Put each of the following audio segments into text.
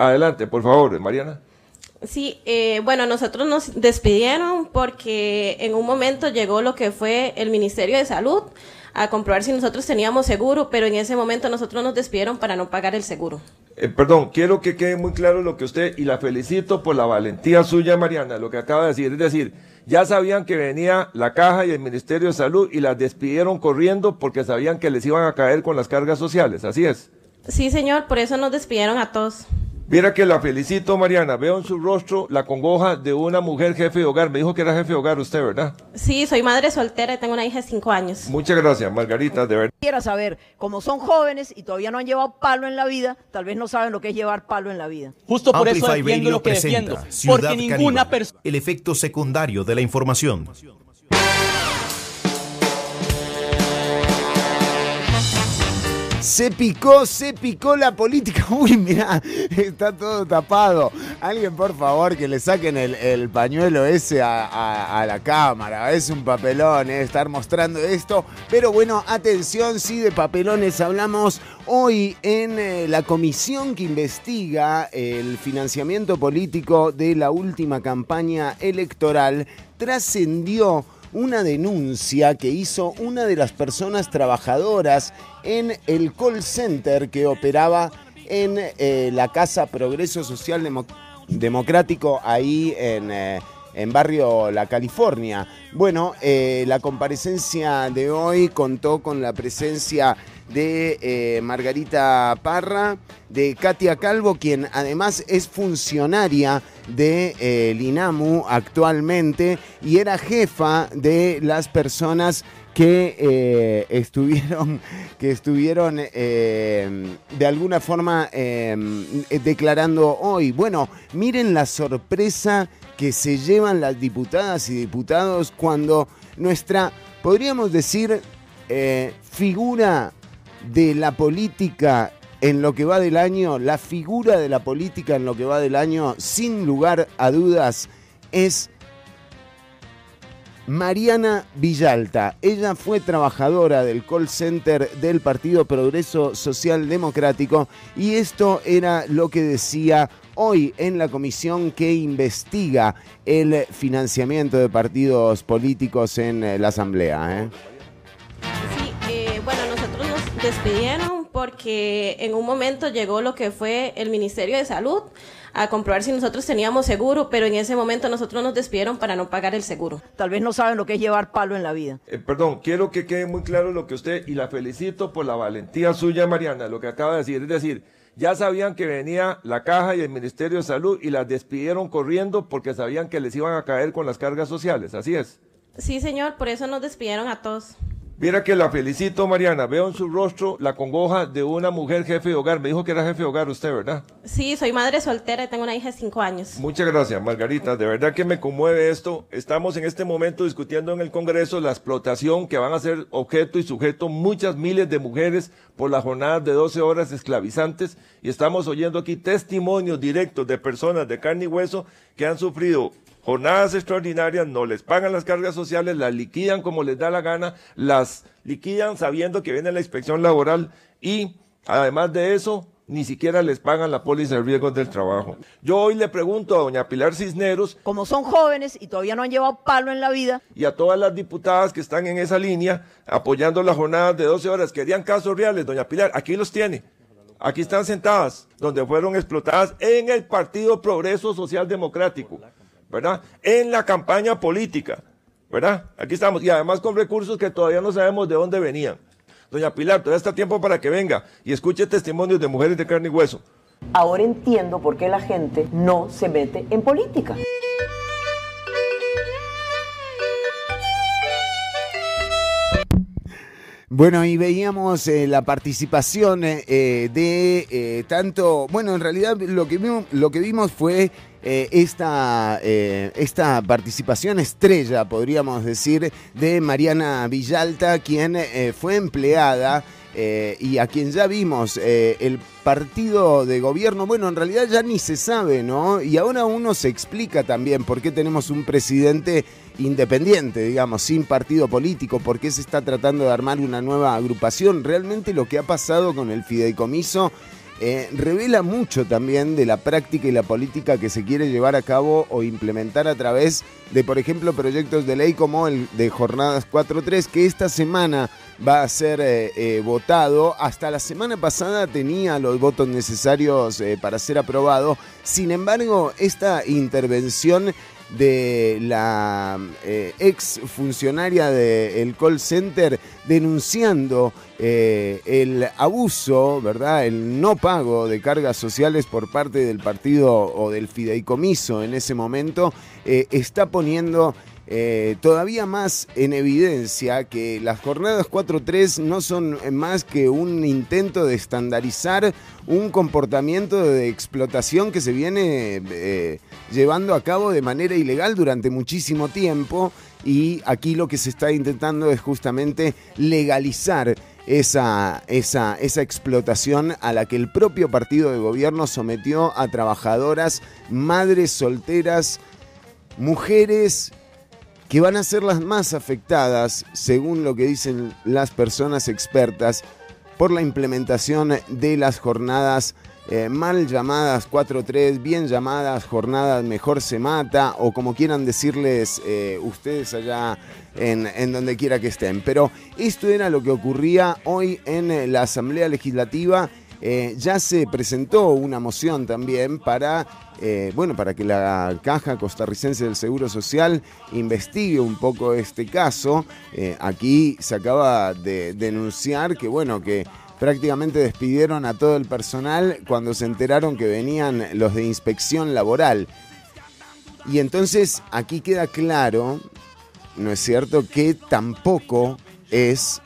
Adelante, por favor, Mariana. Sí, eh, bueno, nosotros nos despidieron porque en un momento llegó lo que fue el Ministerio de Salud a comprobar si nosotros teníamos seguro, pero en ese momento nosotros nos despidieron para no pagar el seguro. Eh, perdón, quiero que quede muy claro lo que usted, y la felicito por la valentía suya, Mariana, lo que acaba de decir. Es decir, ya sabían que venía la caja y el Ministerio de Salud y las despidieron corriendo porque sabían que les iban a caer con las cargas sociales, así es. Sí, señor, por eso nos despidieron a todos. Mira que la felicito, Mariana. Veo en su rostro la congoja de una mujer jefe de hogar. Me dijo que era jefe de hogar usted, ¿verdad? Sí, soy madre soltera y tengo una hija de cinco años. Muchas gracias, Margarita, de verdad. Quiera saber, como son jóvenes y todavía no han llevado palo en la vida, tal vez no saben lo que es llevar palo en la vida. Justo por eso defiendo lo que defiendo. Porque ninguna persona... El efecto secundario de la información. Se picó, se picó la política. Uy, mira, está todo tapado. Alguien, por favor, que le saquen el, pañuelo ese a, la cámara. Es un papelón eh, estar mostrando esto. Pero bueno, atención, sí, de papelones hablamos hoy en eh, la comisión que investiga el financiamiento político de la última campaña electoral. Trascendió una denuncia que hizo una de las personas trabajadoras en el call center que operaba en eh, la Casa Progreso Social Democrático ahí en... Eh, en barrio La California. Bueno, eh, la comparecencia de hoy contó con la presencia de eh, Margarita Parra, de Katia Calvo, quien además es funcionaria de eh, Linamu actualmente y era jefa de las personas que eh, estuvieron, que estuvieron de alguna forma declarando hoy. Bueno, miren la sorpresa que se llevan las diputadas y diputados cuando nuestra, podríamos decir, figura de la política en lo que va del año, la figura de la política en lo que va del año, sin lugar a dudas, es Mariana Villalta. Ella fue trabajadora del call center del Partido Progreso Social Democrático y esto era lo que decía hoy en la comisión que investiga el financiamiento de partidos políticos en la Asamblea. ¿eh? Despidieron porque en un momento llegó lo que fue el Ministerio de Salud a comprobar si nosotros teníamos seguro, pero en ese momento nosotros nos despidieron para no pagar el seguro. Tal vez no saben lo que es llevar palo en la vida. Eh, perdón, quiero que quede muy claro lo que usted, y la felicito por la valentía suya, Mariana, lo que acaba de decir. Es decir, ya sabían que venía la caja y el Ministerio de Salud y las despidieron corriendo porque sabían que les iban a caer con las cargas sociales, así es. Sí, señor, por eso nos despidieron a todos. Mira que la felicito, Mariana. Veo en su rostro la congoja de una mujer jefe de hogar. Me dijo que era jefe de hogar usted, ¿verdad? Sí, soy madre soltera y tengo una hija de cinco años. Muchas gracias, Margarita. De verdad que me conmueve esto. Estamos en este momento discutiendo en el Congreso la explotación que van a ser objeto y sujeto muchas miles de mujeres por las jornadas de 12 horas esclavizantes. Y estamos oyendo aquí testimonios directos de personas de carne y hueso que han sufrido jornadas extraordinarias, no les pagan las cargas sociales, las liquidan como les da la gana, las liquidan sabiendo que viene la inspección laboral y además de eso, ni siquiera les pagan la póliza de riesgos del trabajo. Yo hoy le pregunto a doña Pilar Cisneros, como son jóvenes y todavía no han llevado palo en la vida, y a todas las diputadas que están en esa línea apoyando las jornadas de 12 horas, querían casos reales, doña Pilar, aquí los tiene. Aquí están sentadas, donde fueron explotadas en el Partido Progreso Social Democrático. ¿Verdad? En la campaña política, ¿verdad? Aquí estamos, y además con recursos que todavía no sabemos de dónde venían. Doña Pilar, todavía está tiempo para que venga y escuche testimonios de mujeres de carne y hueso. Ahora entiendo por qué la gente no se mete en política. Bueno, y veíamos eh, la participación eh, eh, de tanto, bueno, en realidad lo que vimos, lo que vimos fue esta, esta participación estrella, podríamos decir, de Mariana Villalta, quien fue empleada y a quien ya vimos el partido de gobierno, bueno, en realidad ya ni se sabe, ¿no? Y ahora uno se explica también por qué tenemos un presidente independiente, digamos, sin partido político, por qué se está tratando de armar una nueva agrupación. Realmente lo que ha pasado con el fideicomiso eh, revela mucho también de la práctica y la política que se quiere llevar a cabo o implementar a través de, por ejemplo, proyectos de ley como el de Jornadas 4.3, que esta semana va a ser eh, eh, votado. Hasta la semana pasada tenía los votos necesarios para ser aprobado. Sin embargo, esta intervención de la eh, ex funcionaria del call center denunciando eh, el abuso, ¿verdad? El no pago de cargas sociales por parte del partido o del fideicomiso en ese momento, eh, está poniendo eh, todavía más en evidencia que las jornadas 4-3 no son más que un intento de estandarizar un comportamiento de explotación que se viene eh, llevando a cabo de manera ilegal durante muchísimo tiempo. Y aquí lo que se está intentando es justamente legalizar esa, esa, esa, explotación a la que el propio partido de gobierno sometió a trabajadoras, madres solteras, mujeres que van a ser las más afectadas, según lo que dicen las personas expertas, por la implementación de las jornadas eh, mal llamadas 4-3, bien llamadas jornadas mejor se mata, o como quieran decirles eh, ustedes allá en, en, donde quiera que estén. Pero esto era lo que ocurría hoy en la Asamblea Legislativa eh, ya se presentó una moción también para, eh, bueno, para que la Caja Costarricense del Seguro Social investigue un poco este caso. Eh, aquí se acaba de denunciar que, bueno, que prácticamente despidieron a todo el personal cuando se enteraron que venían los de inspección laboral. Y entonces aquí queda claro, ¿no es cierto?, que tampoco es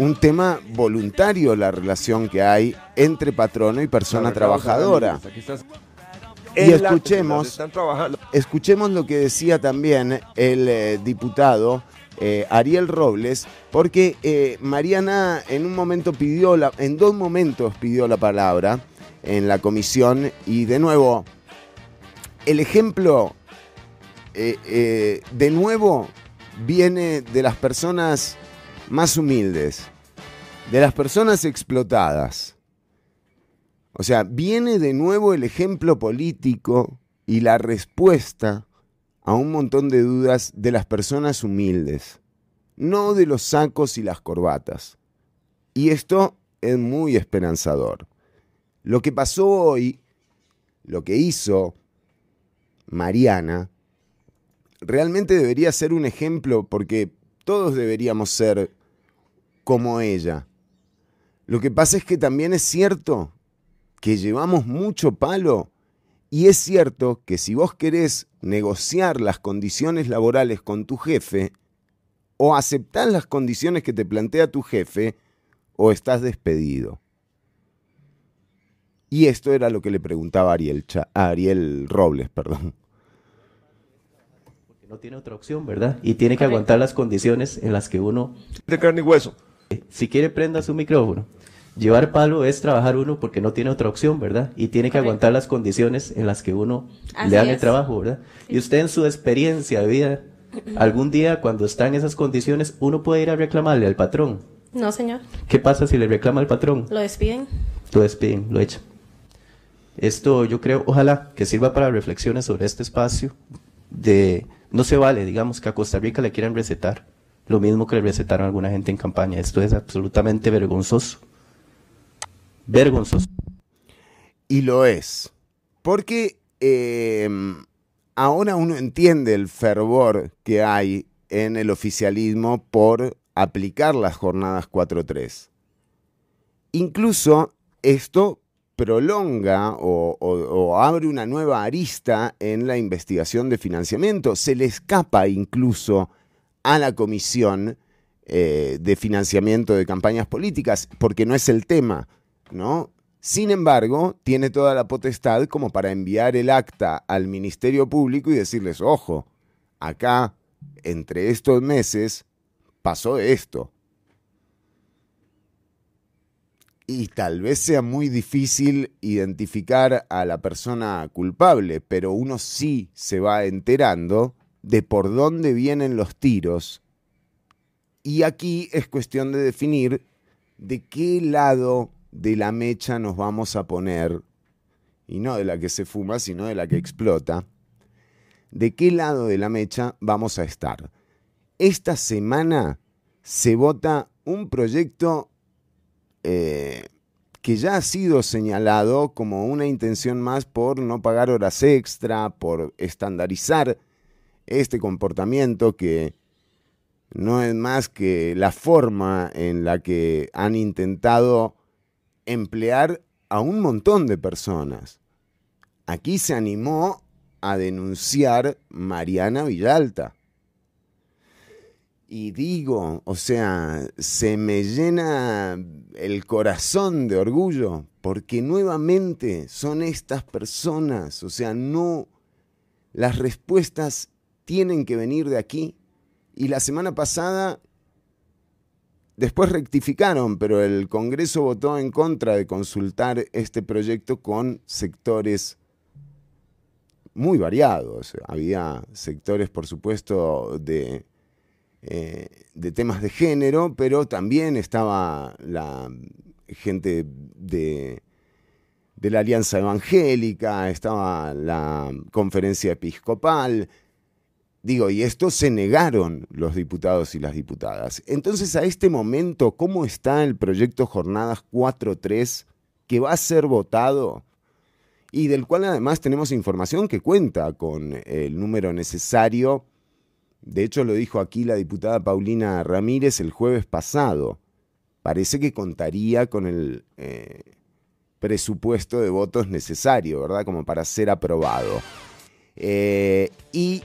un tema voluntario la relación que hay entre patrono y persona trabajadora. Y escuchemos, escuchemos lo que decía también el eh, diputado eh, Ariel Robles, porque eh, Mariana en un momento pidió, la, en dos momentos pidió la palabra en la comisión y de nuevo, el ejemplo de nuevo viene de las personas más humildes, de las personas explotadas. O sea, viene de nuevo el ejemplo político y la respuesta a un montón de dudas de las personas humildes, no de los sacos y las corbatas. Y esto es muy esperanzador. Lo que pasó hoy, lo que hizo Mariana, realmente debería ser un ejemplo porque todos deberíamos ser como ella. Lo que pasa es que también es cierto que llevamos mucho palo y es cierto que si vos querés negociar las condiciones laborales con tu jefe, o aceptás las condiciones que te plantea tu jefe, o estás despedido. Y esto era lo que le preguntaba Ariel, Ariel Robles, perdón. Porque no tiene otra opción, ¿verdad? Y tiene que aguantar las condiciones en las que uno... De carne y hueso. Si quiere, prenda su micrófono. Llevar palo es trabajar uno porque no tiene otra opción, ¿verdad? Y tiene que aguantar las condiciones en las que uno le dan el trabajo, ¿verdad? Y usted en su experiencia de vida, algún día cuando está en esas condiciones, uno puede ir a reclamarle al patrón. No, señor. ¿Qué pasa si le reclama al patrón? Lo despiden. Lo despiden, lo echan. Esto yo creo, ojalá que sirva para reflexiones sobre este espacio de no se vale, digamos, que a Costa Rica le quieran recetar lo mismo que le recetaron a alguna gente en campaña. Esto es absolutamente vergonzoso. Vergonzoso. Y lo es. Porque em, ahora uno entiende el fervor que hay en el oficialismo por aplicar las jornadas 4-3. Incluso esto prolonga o, o, abre una nueva arista en la investigación de financiamiento. Se le escapa incluso a la Comisión eh, de Financiamiento de Campañas Políticas, porque no es el tema, ¿no? Sin embargo, tiene toda la potestad como para enviar el acta al Ministerio Público y decirles, ojo, acá, entre estos meses, pasó esto. Y tal vez sea muy difícil identificar a la persona culpable, pero uno sí se va enterando de por dónde vienen los tiros. Y aquí es cuestión de definir de qué lado de la mecha nos vamos a poner, y no de la que se fuma, sino de la que explota, de qué lado de la mecha vamos a estar. Esta semana se vota un proyecto eh, que ya ha sido señalado como una intención más por no pagar horas extra, por estandarizar este comportamiento que no es más que la forma en la que han intentado emplear a un montón de personas. Aquí se animó a denunciar Mariana Villalta. Y digo, o sea, se me llena el corazón de orgullo, porque nuevamente son estas personas, o sea, no, las respuestas tienen que venir de aquí. Y la semana pasada, después rectificaron, pero el Congreso votó en contra de consultar este proyecto con sectores muy variados. Había sectores, por supuesto, de eh, de temas de género, pero también estaba la gente de, de la Alianza Evangélica, estaba la conferencia episcopal. Digo, y esto se negaron los diputados y las diputadas. Entonces, a este momento, ¿cómo está el proyecto Jornadas 4.3 que va a ser votado? Y del cual además tenemos información que cuenta con el número necesario de hecho, lo dijo aquí la diputada Paulina Ramírez el jueves pasado. Parece que contaría con el eh, presupuesto de votos necesario, ¿verdad? Como para ser aprobado. Eh, y,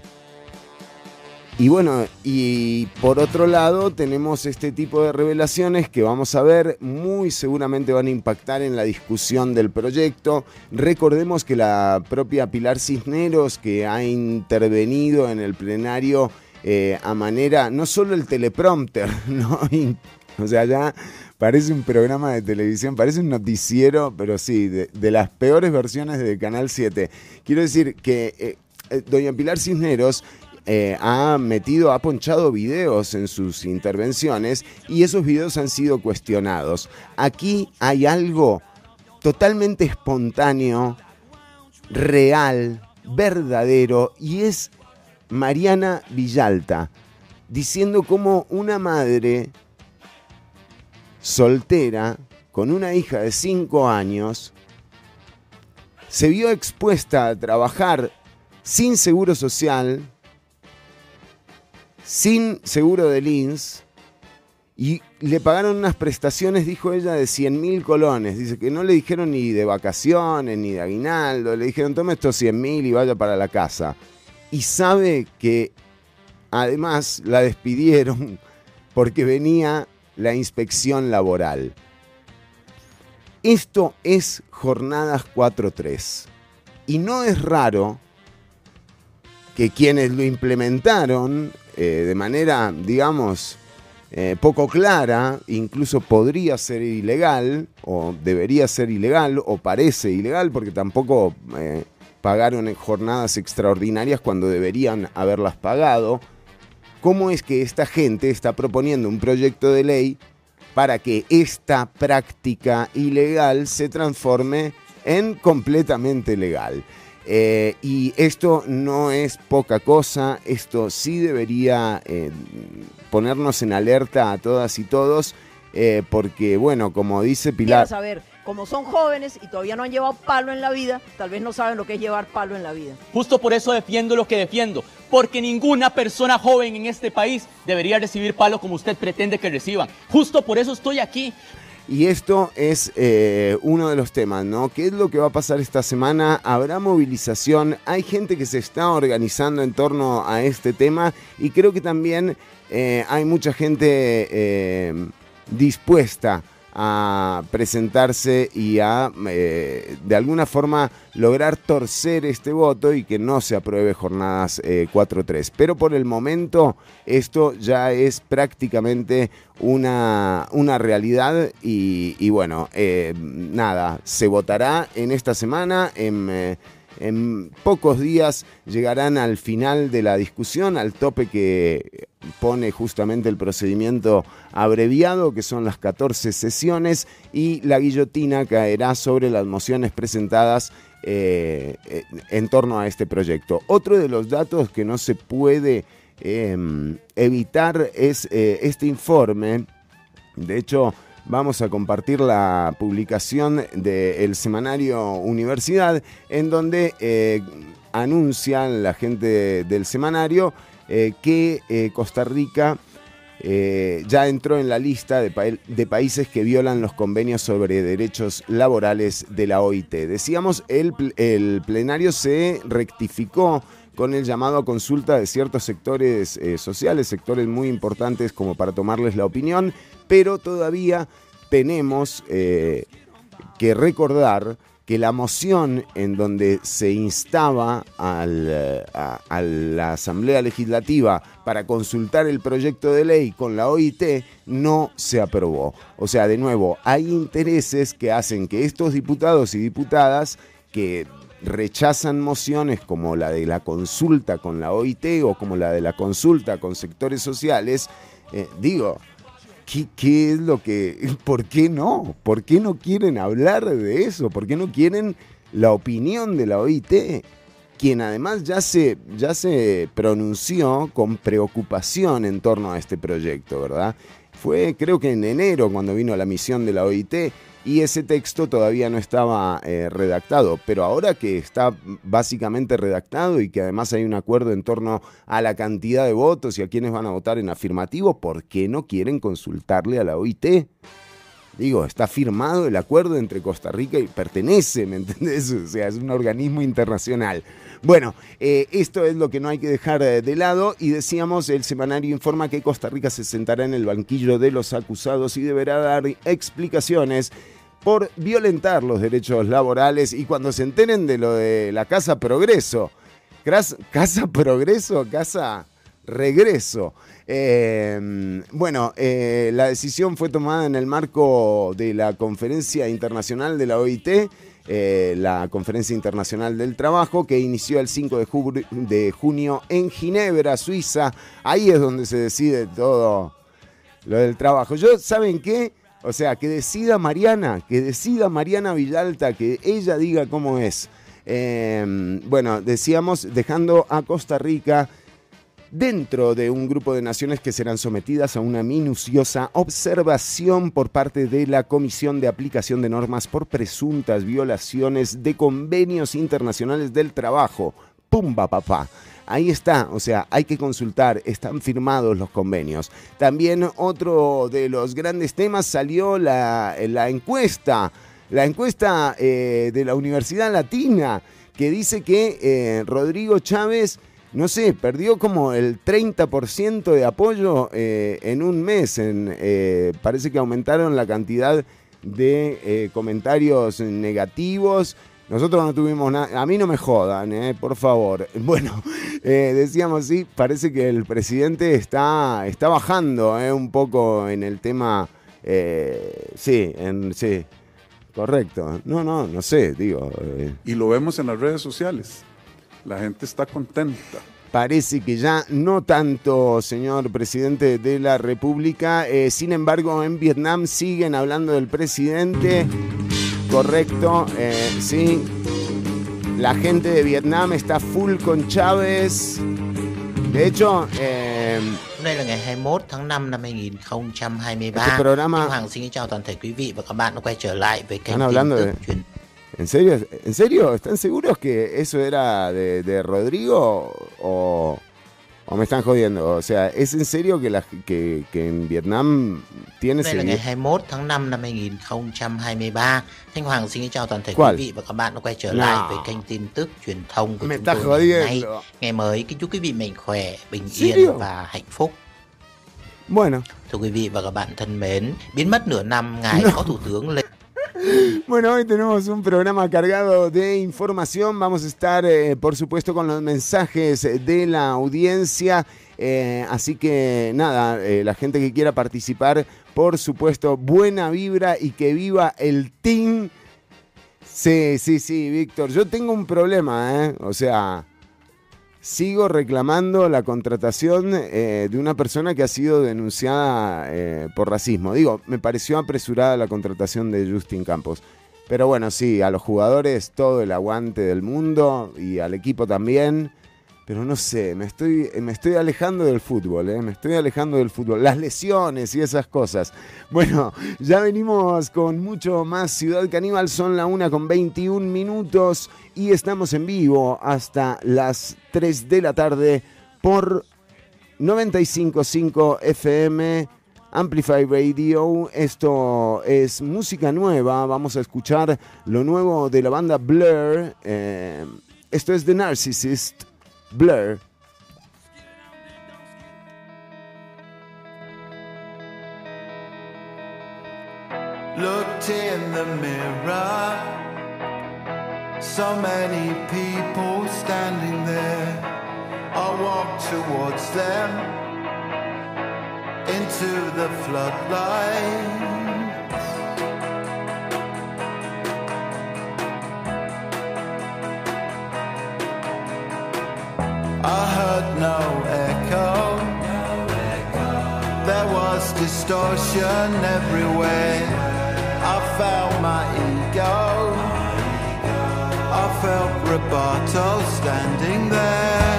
y bueno, y por otro lado tenemos este tipo de revelaciones que vamos a ver, muy seguramente van a impactar en la discusión del proyecto. Recordemos que la propia Pilar Cisneros, que ha intervenido en el plenario, eh, a manera, no solo el teleprompter, ¿no? o sea, ya parece un programa de televisión, parece un noticiero, pero sí, de, las peores versiones de Canal 7. Quiero decir que eh, eh, doña Pilar Cisneros ha metido, ha ponchado videos en sus intervenciones y esos videos han sido cuestionados. Aquí hay algo totalmente espontáneo, real, verdadero y es Mariana Villalta, diciendo cómo una madre soltera con una hija de 5 años se vio expuesta a trabajar sin seguro social, sin seguro de LINS, y le pagaron unas prestaciones, dijo ella, de 100 mil colones. Dice que no le dijeron ni de vacaciones, ni de aguinaldo, le dijeron tome estos 100 mil y vaya para la casa y sabe que además la despidieron porque venía la inspección laboral. Esto es Jornadas 4.3. Y no es raro que quienes lo implementaron eh, de manera, digamos, eh, poco clara, incluso podría ser ilegal, o debería ser ilegal, o parece ilegal, porque tampoco eh, pagaron jornadas extraordinarias cuando deberían haberlas pagado. ¿Cómo es que esta gente está proponiendo un proyecto de ley para que esta práctica ilegal se transforme en completamente legal? Eh, y esto no es poca cosa, esto sí debería eh, ponernos en alerta a todas y todos, eh, porque bueno, como dice Pilar como son jóvenes y todavía no han llevado palo en la vida, tal vez no saben lo que es llevar palo en la vida. Justo por eso defiendo lo que defiendo, porque ninguna persona joven en este país debería recibir palo como usted pretende que reciban. Justo por eso estoy aquí. Y esto es eh, uno de los temas, ¿no? ¿Qué es lo que va a pasar esta semana? ¿Habrá movilización? Hay gente que se está organizando en torno a este tema y creo que también eh, hay mucha gente eh, dispuesta a presentarse y a eh, de alguna forma lograr torcer este voto y que no se apruebe jornadas 4-3. Eh, Pero por el momento esto ya es prácticamente una, una realidad y, bueno, eh, nada, se votará en esta semana en en pocos días llegarán al final de la discusión, al tope que pone justamente el procedimiento abreviado, que son las 14 sesiones, y la guillotina caerá sobre las mociones presentadas eh, en torno a este proyecto. Otro de los datos que no se puede em, evitar es eh, este informe. De hecho, vamos a compartir la publicación del semanario Universidad, en donde eh, anuncian la gente del semanario eh, que eh, Costa Rica ya entró en la lista de, países que violan los convenios sobre derechos laborales de la OIT. Decíamos, el, el plenario se rectificó con el llamado a consulta de ciertos sectores sociales, sectores muy importantes como para tomarles la opinión, pero todavía tenemos eh, que recordar que la moción en donde se instaba eh, a, la Asamblea Legislativa para consultar el proyecto de ley con la OIT no se aprobó. O sea, de nuevo, hay intereses que hacen que estos diputados y diputadas que rechazan mociones como la de la consulta con la OIT o como la de la consulta con sectores sociales, eh, digo, ¿Qué, es lo que... ¿Por qué no? ¿Por qué no quieren hablar de eso? ¿Por qué no quieren la opinión de la OIT? Quien además ya se, ya se pronunció con preocupación en torno a este proyecto, ¿verdad? Fue creo que en enero cuando vino la misión de la OIT y ese texto todavía no estaba eh, redactado, pero ahora que está básicamente redactado y que además hay un acuerdo en torno a la cantidad de votos y a quienes van a votar en afirmativo, ¿por qué no quieren consultarle a la OIT? Digo, está firmado el acuerdo entre Costa Rica y pertenece, ¿me entendés? O sea, es un organismo internacional. Bueno, eh, esto es lo que no hay que dejar eh, de lado y decíamos, el semanario informa que Costa Rica se sentará en el banquillo de los acusados y deberá dar explicaciones por violentar los derechos laborales y cuando se enteren de lo de la Casa Progreso, Casa Progreso, Casa Regreso. Em, bueno, eh, la decisión fue tomada en el marco de la Conferencia Internacional de la OIT, eh, la Conferencia Internacional del Trabajo, que inició el 5 de, junio en Ginebra, Suiza. Ahí es donde se decide todo lo del trabajo. Yo, ¿saben qué? O sea, que decida Mariana, que decida Mariana Villalta, que ella diga cómo es. Em, bueno, decíamos, dejando a Costa Rica dentro de un grupo de naciones que serán sometidas a una minuciosa observación por parte de la Comisión de Aplicación de Normas por presuntas violaciones de convenios internacionales del trabajo. ¡Pumba, papá! Ahí está, o sea, hay que consultar, están firmados los convenios. También otro de los grandes temas salió la, encuesta, la encuesta eh, de la Universidad Latina, que dice que eh, Rodrigo Chávez no sé, perdió como el 30% de apoyo eh, en un mes. parece que aumentaron la cantidad de comentarios negativos. Nosotros no tuvimos nada, a mí no me jodan, eh, por favor. Bueno, eh, decíamos, sí, parece que el presidente está, está bajando eh, un poco en el tema, sí, en, sí, correcto. No, no, no sé, digo. Y lo vemos en las redes sociales, la gente está contenta. Parece que ya no tanto, señor presidente de la República. sin embargo, en Vietnam siguen hablando del presidente correcto, eh, sí. La gente de Vietnam está full con Chávez. De hecho, eh, Đây là ngày 21 tháng 5 năm 2023. Este programa... Hoàng xin chào toàn thể quý vị và các bạn đã quay trở lại với kênh tin tức truyền ¿En serio? ¿En serio? ¿Están seguros que eso era de, de Rodrigo o, ¿O me están jodiendo? O sea, ¿es en serio que, la, que, que en Vietnam tiene Đây là ngày 21 tháng 5 năm 2023. Thanh Hoàng xin chào toàn thể quý vị và các bạn đã quay trở no. lại với kênh tin tức truyền thông của me chúng tôi ngày nay. Ngày mới kính chúc quý vị mạnh khỏe, bình yên và hạnh phúc. Bueno. Thưa quý vị và các bạn thân mến, biến mất nửa năm ngài no. Phó Thủ tướng Lê Bueno, hoy tenemos un programa cargado de información. Vamos a estar, eh, por supuesto, con los mensajes de la audiencia. Eh, así que nada, eh, la gente que quiera participar, por supuesto, buena vibra y que viva el team Sí, sí, sí, Víctor. Yo tengo un problema, ¿eh? O sea, sigo reclamando la contratación eh, de una persona que ha sido denunciada eh, por racismo. Digo, me pareció apresurada la contratación de Justin Campos. Pero bueno, sí, a los jugadores todo el aguante del mundo y al equipo también. Pero no sé, me estoy, me estoy alejando del fútbol, ¿eh? me estoy alejando del fútbol. Las lesiones y esas cosas. Bueno, ya venimos con mucho más Ciudad Caníbal, son la una con 21 minutos y estamos en vivo hasta las 3 de la tarde por 95.5 FM. Amplify Radio. Esto es música nueva. Vamos a escuchar lo nuevo de la banda Blur. Eh, esto es The Narcissist. Blur. Looked in the mirror, so many people standing there. I walked towards them into the floodlight. I heard no echo. There was distortion everywhere. I felt my ego. I felt Roboto standing there.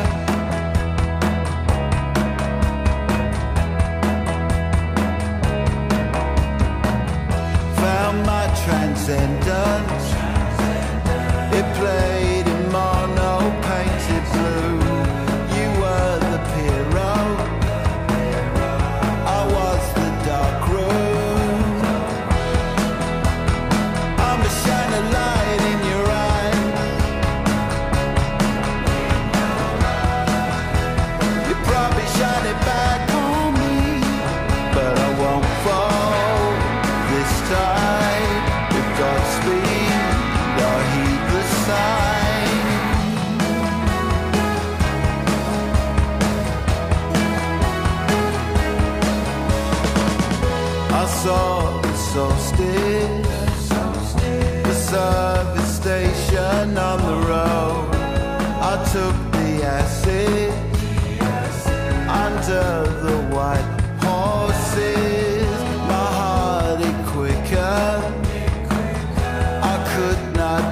Found my transcendence. It played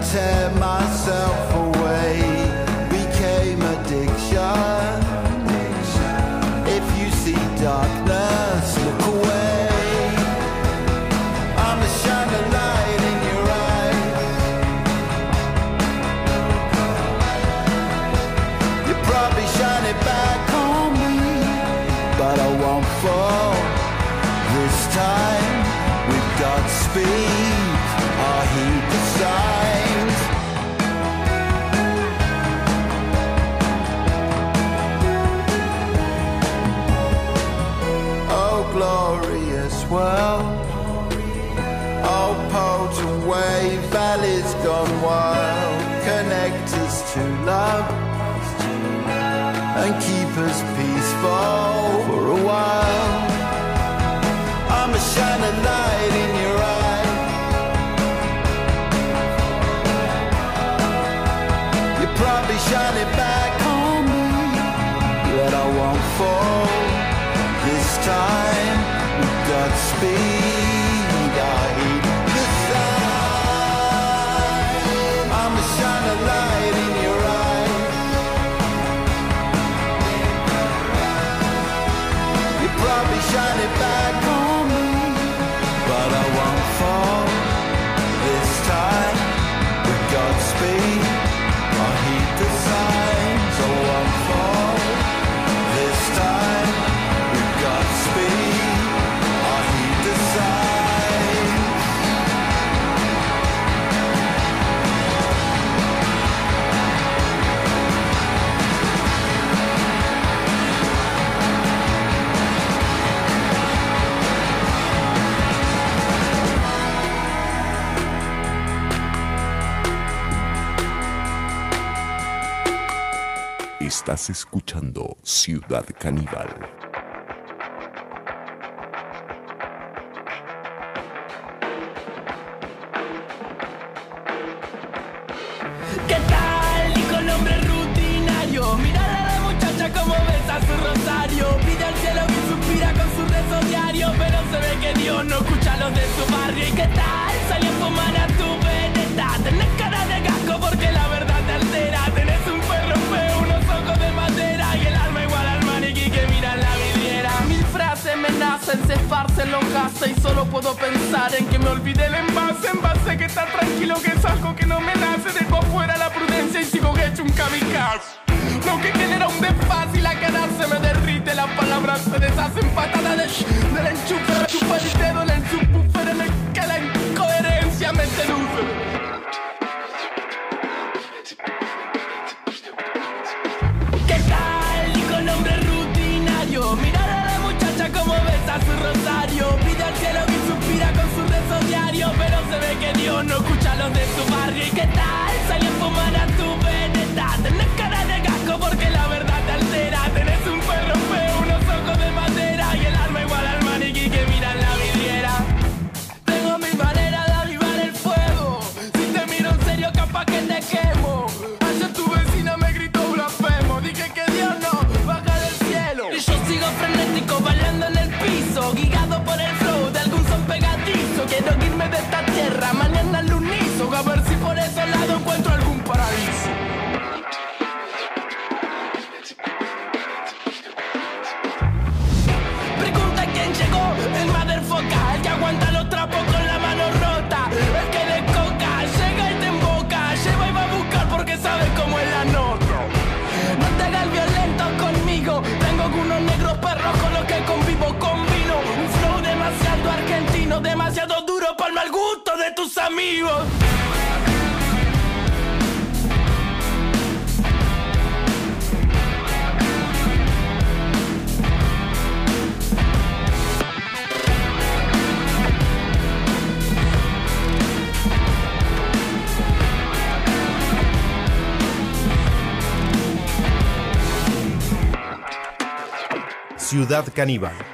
tear my fall. Escuchando Ciudad Caníbal. Ciudad Caníbal.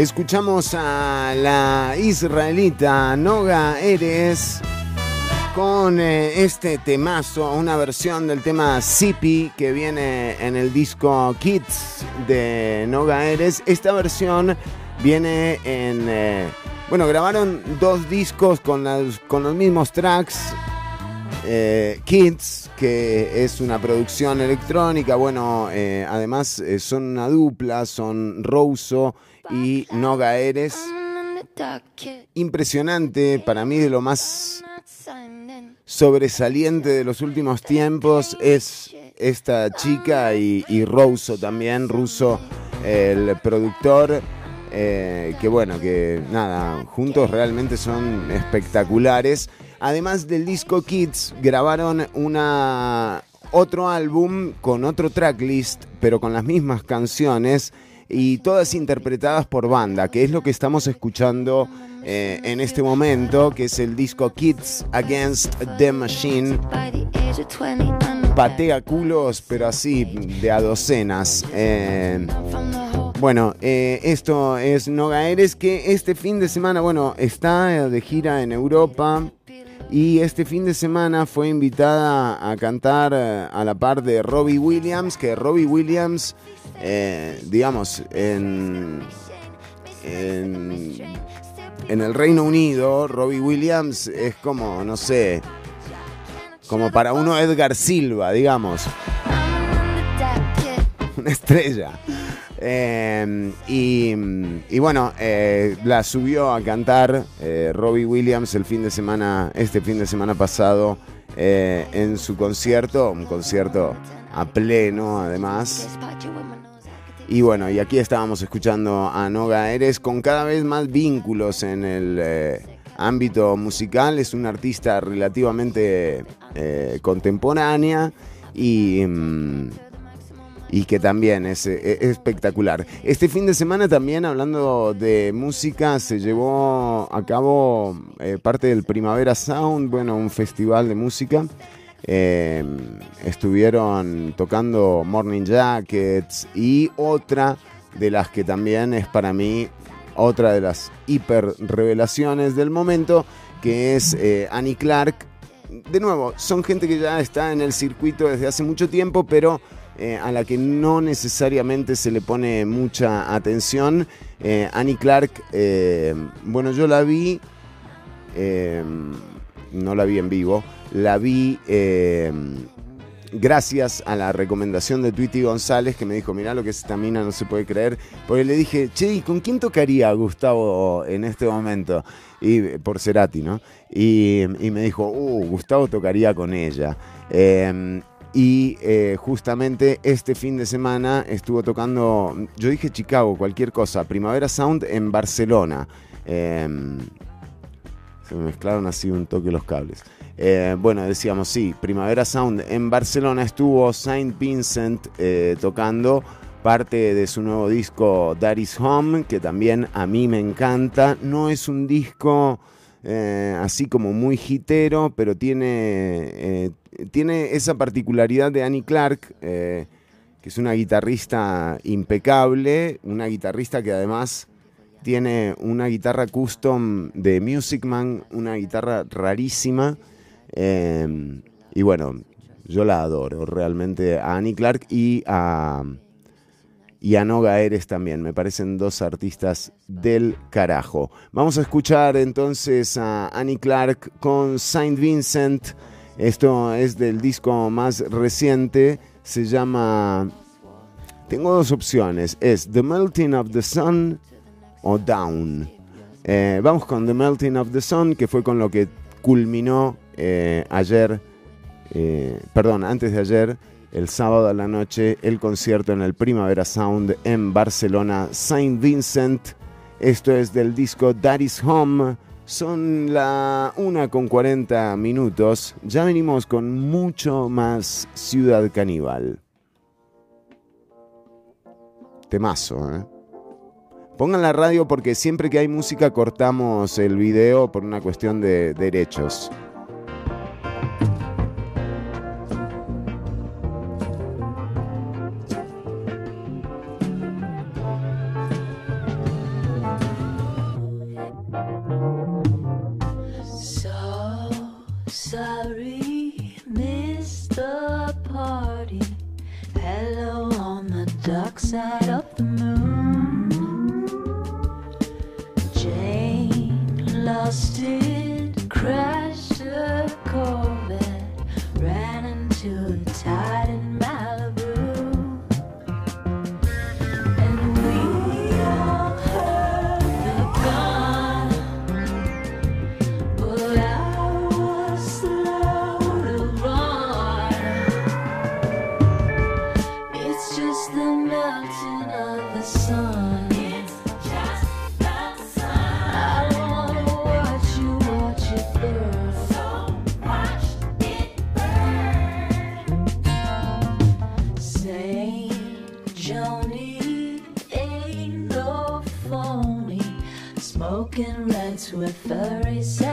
Escuchamos a la israelita Noga Eres con eh, este temazo, una versión del tema Zippy que viene en el disco Kids de Noga Eres. Esta versión viene en... eh, bueno, grabaron dos discos con, con los mismos tracks. eh, Kids, que es una producción electrónica, bueno, además son una dupla, son Rouso y Noga Eres. Impresionante, para mí de lo más sobresaliente de los últimos tiempos es esta chica y, y también, Ruso, el productor, eh, que bueno, que nada, juntos realmente son espectaculares. Además del disco Kids, grabaron una, otro álbum con otro tracklist, pero con las mismas canciones y todas interpretadas por banda, que es lo que estamos escuchando eh, en este momento, que es el disco Kids Against the Machine. Patea culos, pero así, de a docenas. Eh, bueno, eh, esto es Noga Eres, que este fin de semana, bueno, está de gira en Europa. Y este fin de semana fue invitada a cantar a la par de Robbie Williams, que Robbie Williams, eh, digamos, en, en, el Reino Unido, Robbie Williams es como, no sé, como para uno Edgar Silva, digamos. Una estrella. Eh, y, y bueno, eh, la subió a cantar eh, Robbie Williams el fin de semana, este fin de semana pasado, eh, en su concierto, un concierto a pleno además. Y bueno, y aquí estábamos escuchando a Noga Eres con cada vez más vínculos en el eh, ámbito musical. Es una artista relativamente eh, contemporánea y, mm, y que también es, eh, es espectacular. Este fin de semana también, hablando de música, se llevó a cabo parte del Primavera Sound, bueno, un festival de música. Eh, estuvieron tocando Morning Jackets y otra de las que también es para mí otra de las hiper revelaciones del momento, que es eh, Annie Clark. De nuevo, son gente que ya está en el circuito desde hace mucho tiempo, pero eh, a la que no necesariamente se le pone mucha atención. Eh, Annie Clark, bueno, yo la vi, eh, no la vi en vivo, la vi eh, gracias a la recomendación de Tweety González que me dijo, mirá lo que es esta mina, no se puede creer. Porque le dije, che, ¿y con quién tocaría Gustavo en este momento? Y por Cerati, ¿no? Y, me dijo, uh, Gustavo tocaría con ella. Eh, y eh, justamente este fin de semana estuvo tocando, yo dije Chicago, cualquier cosa, Primavera Sound en Barcelona. Eh, se me mezclaron así un toque los cables. Eh, bueno, decíamos, sí, Primavera Sound en Barcelona estuvo Saint Vincent eh, tocando parte de su nuevo disco That Is Home, que también a mí me encanta. No es un disco eh, así como muy hitero, pero tiene, tiene esa particularidad de Annie Clark, que es una guitarrista impecable, una guitarrista que además tiene una guitarra custom de Music Man, una guitarra rarísima. eh, y bueno, yo la adoro realmente a Annie Clark y a, y a Noga Eres también. Me parecen dos artistas del carajo. Vamos a escuchar entonces a Annie Clark con Saint Vincent. Esto es del disco más reciente. Se llama. Tengo dos opciones. Es The Melting of the Sun o Down. Eh, vamos con The Melting of the Sun, que fue con lo que culminó eh, ayer. eh, perdón, antes de ayer, el sábado a la noche, el concierto en el Primavera Sound en Barcelona, Saint Vincent. Esto es del disco That Is Home. Son la 1 con 40 minutos. Ya venimos con mucho más Ciudad Caníbal. Temazo, ¿eh? Pongan la radio porque siempre que hay música cortamos el video por una cuestión de derechos. trusted. can run to a furry side.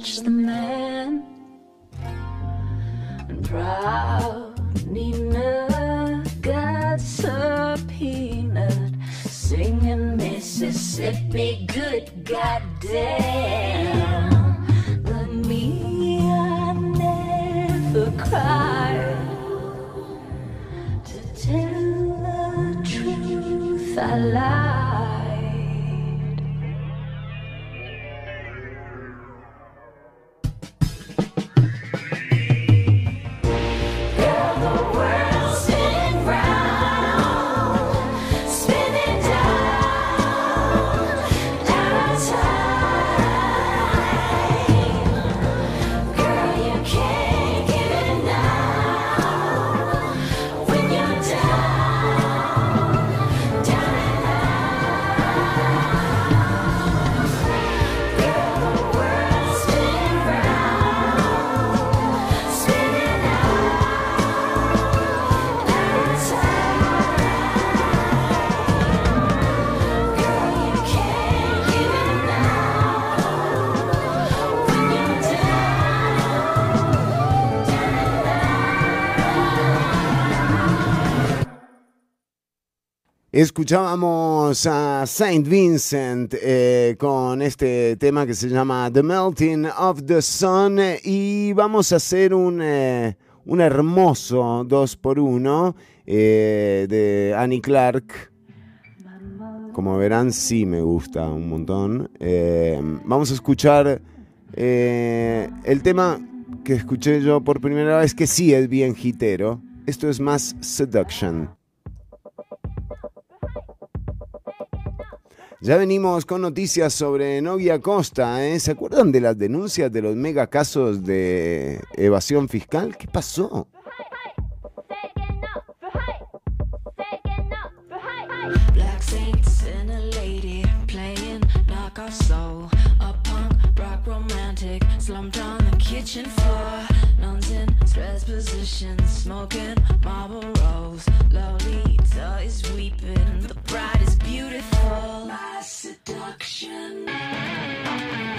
watch them Escuchábamos a Saint Vincent eh, con este tema que se llama The Melting of the Sun y vamos a hacer un, eh, un hermoso 2x1 eh, de Annie Clark. Como verán, sí me gusta un montón. vamos a escuchar el tema que escuché yo por primera vez, que sí es bien gitero. Esto es más Seduction. Ya venimos con noticias sobre Novia Costa. ¿eh? ¿Se acuerdan de las denuncias de los mega casos de evasión fiscal? ¿Qué pasó? Black Saints en una mujer, playing knock-off, a punk rock romantic, Slumped on the kitchen floor, nuns in stress positions, smoking marble rolls. Lolita is weeping. The Revolution.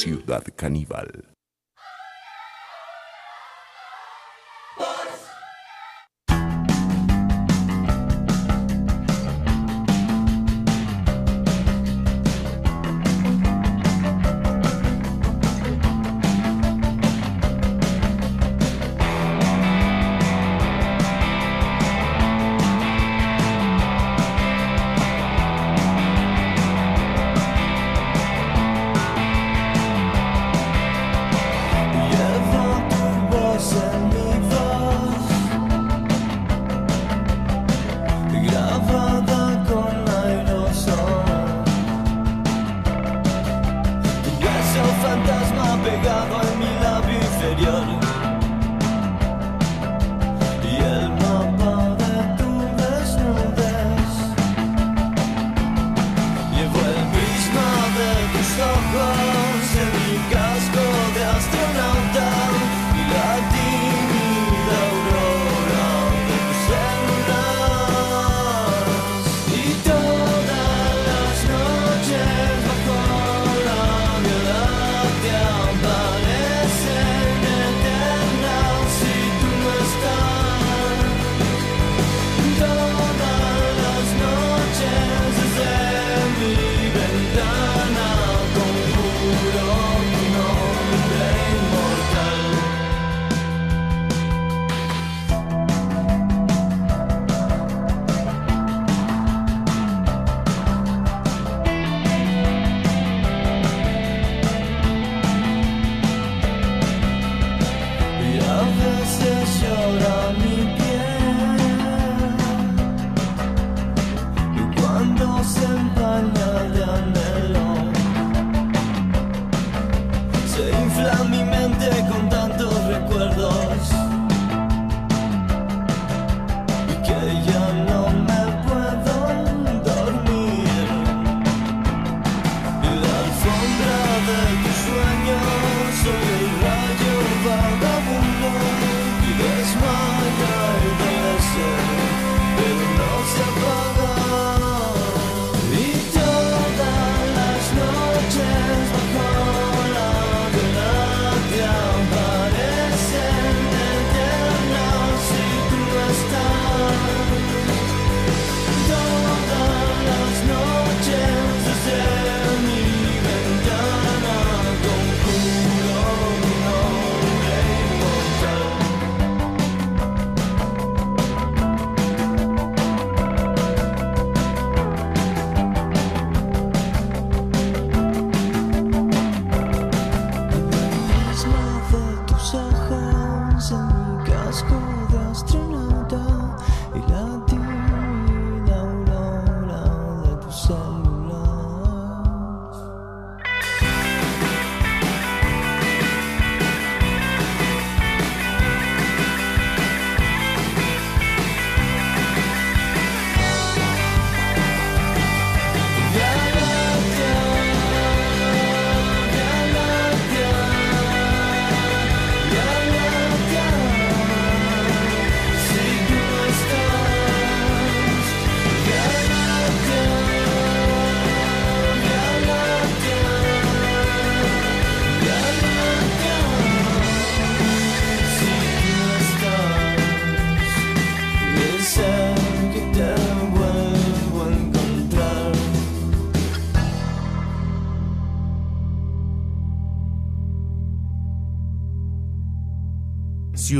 Ciudad Caníbal.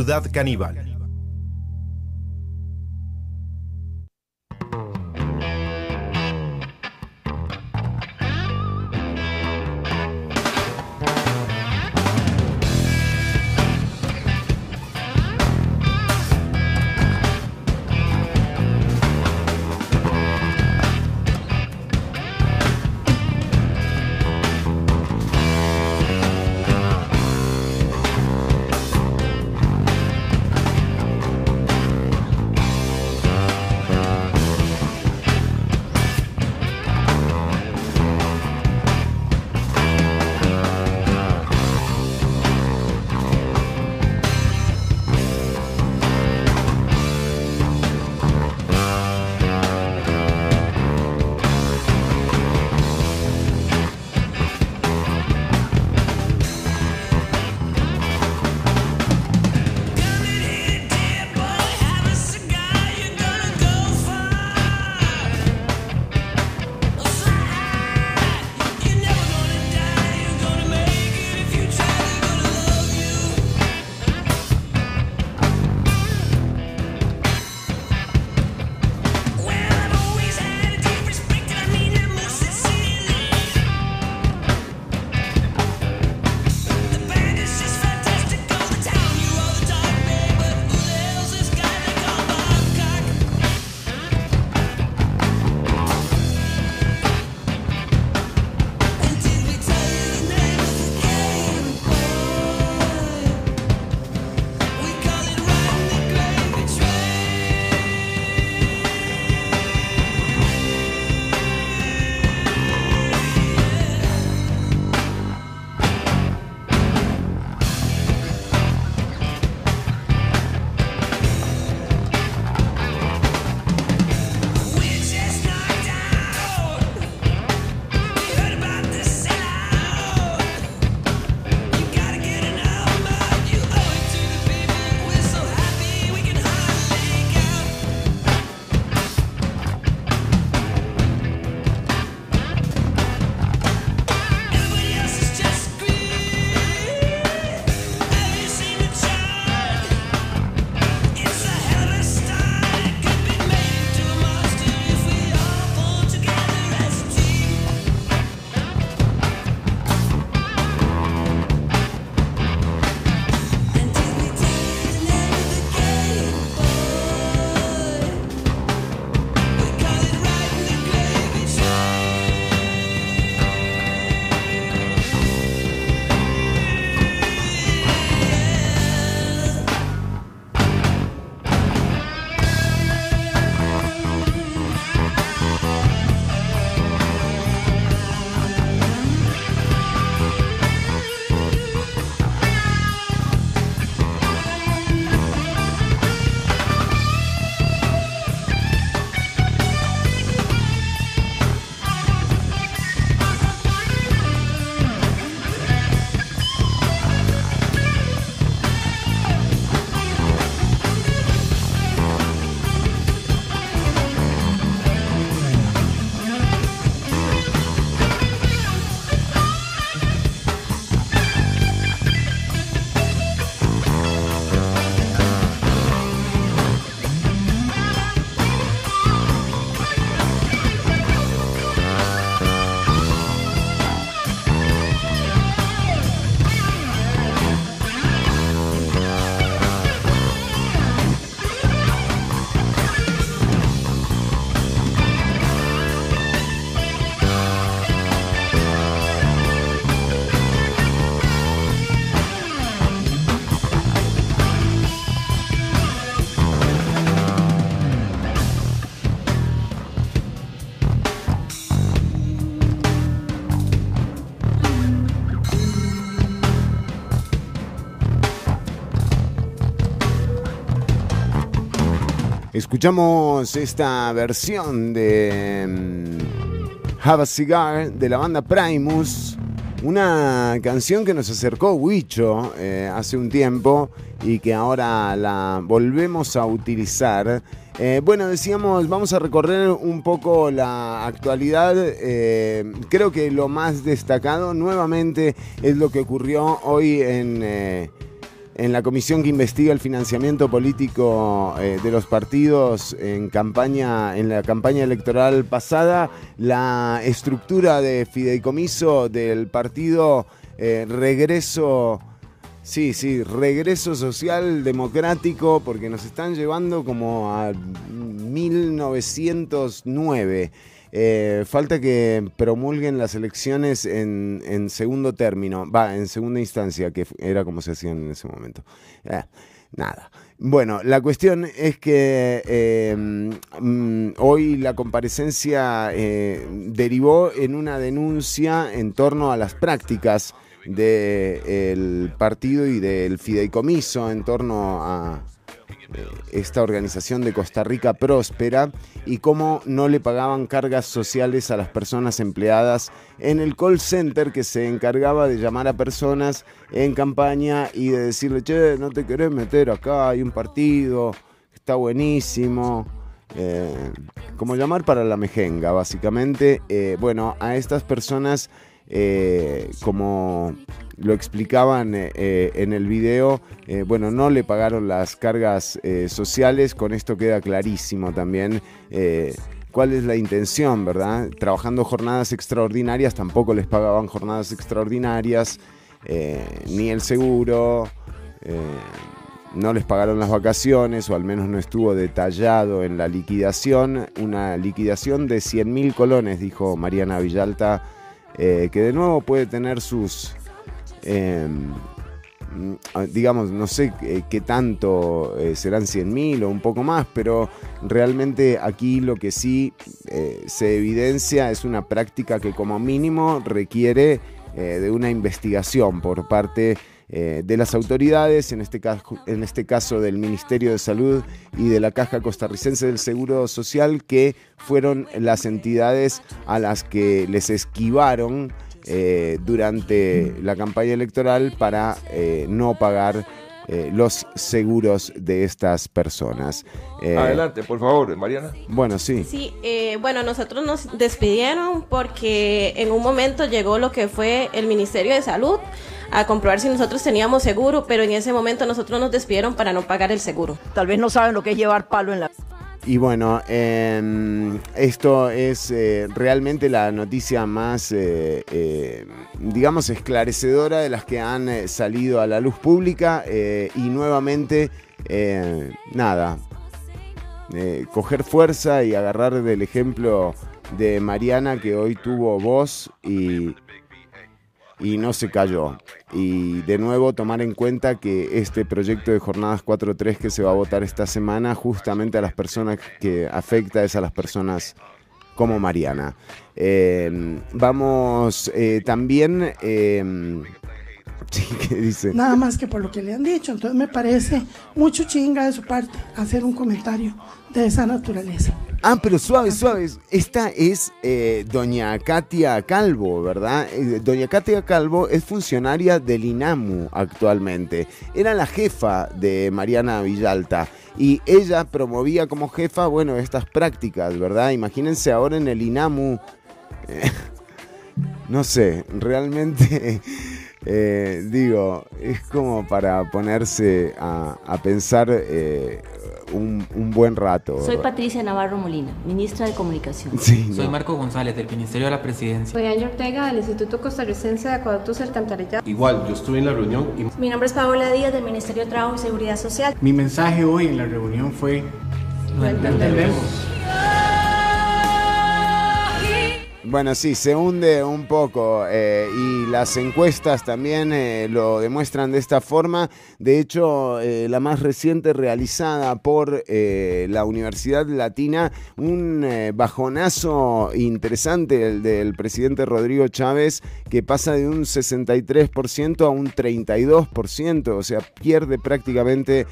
Ciudad Caníbal. Escuchamos esta versión de mm, Have a Cigar de la banda Primus, una canción que nos acercó Huicho eh, hace un tiempo y que ahora la volvemos a utilizar. Eh, bueno, decíamos, vamos a recorrer un poco la actualidad. Eh, creo que lo más destacado nuevamente es lo que ocurrió hoy en... en la comisión que investiga el financiamiento político eh, de los partidos en campaña en la campaña electoral pasada la estructura de fideicomiso del partido eh, regreso sí sí regreso social democrático porque nos están llevando como a 1909 eh, falta que promulguen las elecciones en, en segundo término, va, en segunda instancia, que era como se hacían en ese momento. Eh, nada. Bueno, la cuestión es que eh, mm, hoy la comparecencia eh, derivó en una denuncia en torno a las prácticas del partido y del fideicomiso en torno a eh, esta organización de Costa Rica Próspera y cómo no le pagaban cargas sociales a las personas empleadas en el call center que se encargaba de llamar a personas en campaña y de decirle, che, no te querés meter acá, hay un partido, está buenísimo. Eh, como llamar para la mejenga, básicamente. Eh, bueno, a estas personas, eh, como lo explicaban eh, eh, en el video, bueno, no le pagaron las cargas sociales, con esto queda clarísimo también. ¿Cuál es la intención, verdad? Trabajando jornadas extraordinarias, tampoco les pagaban jornadas extraordinarias, ni el seguro, no les pagaron las vacaciones, o al menos no estuvo detallado en la liquidación. Una liquidación de 100 mil colones, dijo Mariana Villalta, eh, que de nuevo puede tener sus mm, ah, digamos, no sé eh, qué tanto eh, serán 100 mil o un poco más, pero realmente aquí lo que sí se evidencia es una práctica que como mínimo requiere de una investigación por parte eh, de las autoridades, en este, caso, en este caso del Ministerio de Salud y de la Caja Costarricense del Seguro Social, que fueron las entidades a las que les esquivaron eh, durante la campaña electoral para eh, no pagar eh, los seguros de estas personas. Eh, Adelante, por favor, Mariana. Bueno, sí. Sí, eh, bueno, nosotros nos despidieron porque en un momento llegó lo que fue el Ministerio de Salud a comprobar si nosotros teníamos seguro, pero en ese momento nosotros nos despidieron para no pagar el seguro. Tal vez no saben lo que es llevar palo en la... Y bueno, eh, esto es eh, realmente la noticia más, eh, eh, digamos, esclarecedora de las que han salido a la luz pública eh, y nuevamente, eh, nada, eh, coger fuerza y agarrar del ejemplo de Mariana que hoy tuvo voz y, y no se cayó. Y de nuevo tomar en cuenta que este proyecto de jornadas 4.3 que se va a votar esta semana justamente a las personas que afecta es a las personas como Mariana. Eh, vamos eh, también... eh, sí, ¿qué dice? Nada más que por lo que le han dicho. Entonces me parece mucho chinga de su parte hacer un comentario de esa naturaleza. Ah, pero suave, suave. Esta es eh, doña Katia Calvo, ¿verdad? Eh, doña Katia Calvo es funcionaria del INAMU actualmente. Era la jefa de Mariana Villalta. Y ella promovía como jefa, bueno, estas prácticas, ¿verdad? Imagínense ahora en el INAMU. no sé, realmente. Eh, digo, es como para ponerse a, a pensar eh, un, un buen rato. Soy. Patricia Navarro Molina, ministra de Comunicación. Sí, Soy no. Marco González, del Ministerio de la Presidencia. Soy Ángel Ortega del Instituto Costarricense de Acueductos y Alcantarillado. Igual, yo estuve en la reunión y Mi nombre es Paola Díaz del Ministerio de Trabajo y Seguridad Social. mi mensaje hoy en la reunión fue... No entendemos. Bueno, sí, se hunde un poco eh, y las encuestas también eh, lo demuestran de esta forma. De hecho, eh, la más reciente realizada por eh, la Universidad Latina, un bajonazo interesante, el del presidente Rodrigo Chávez, que pasa de un 63% a un 32%, o sea, pierde prácticamente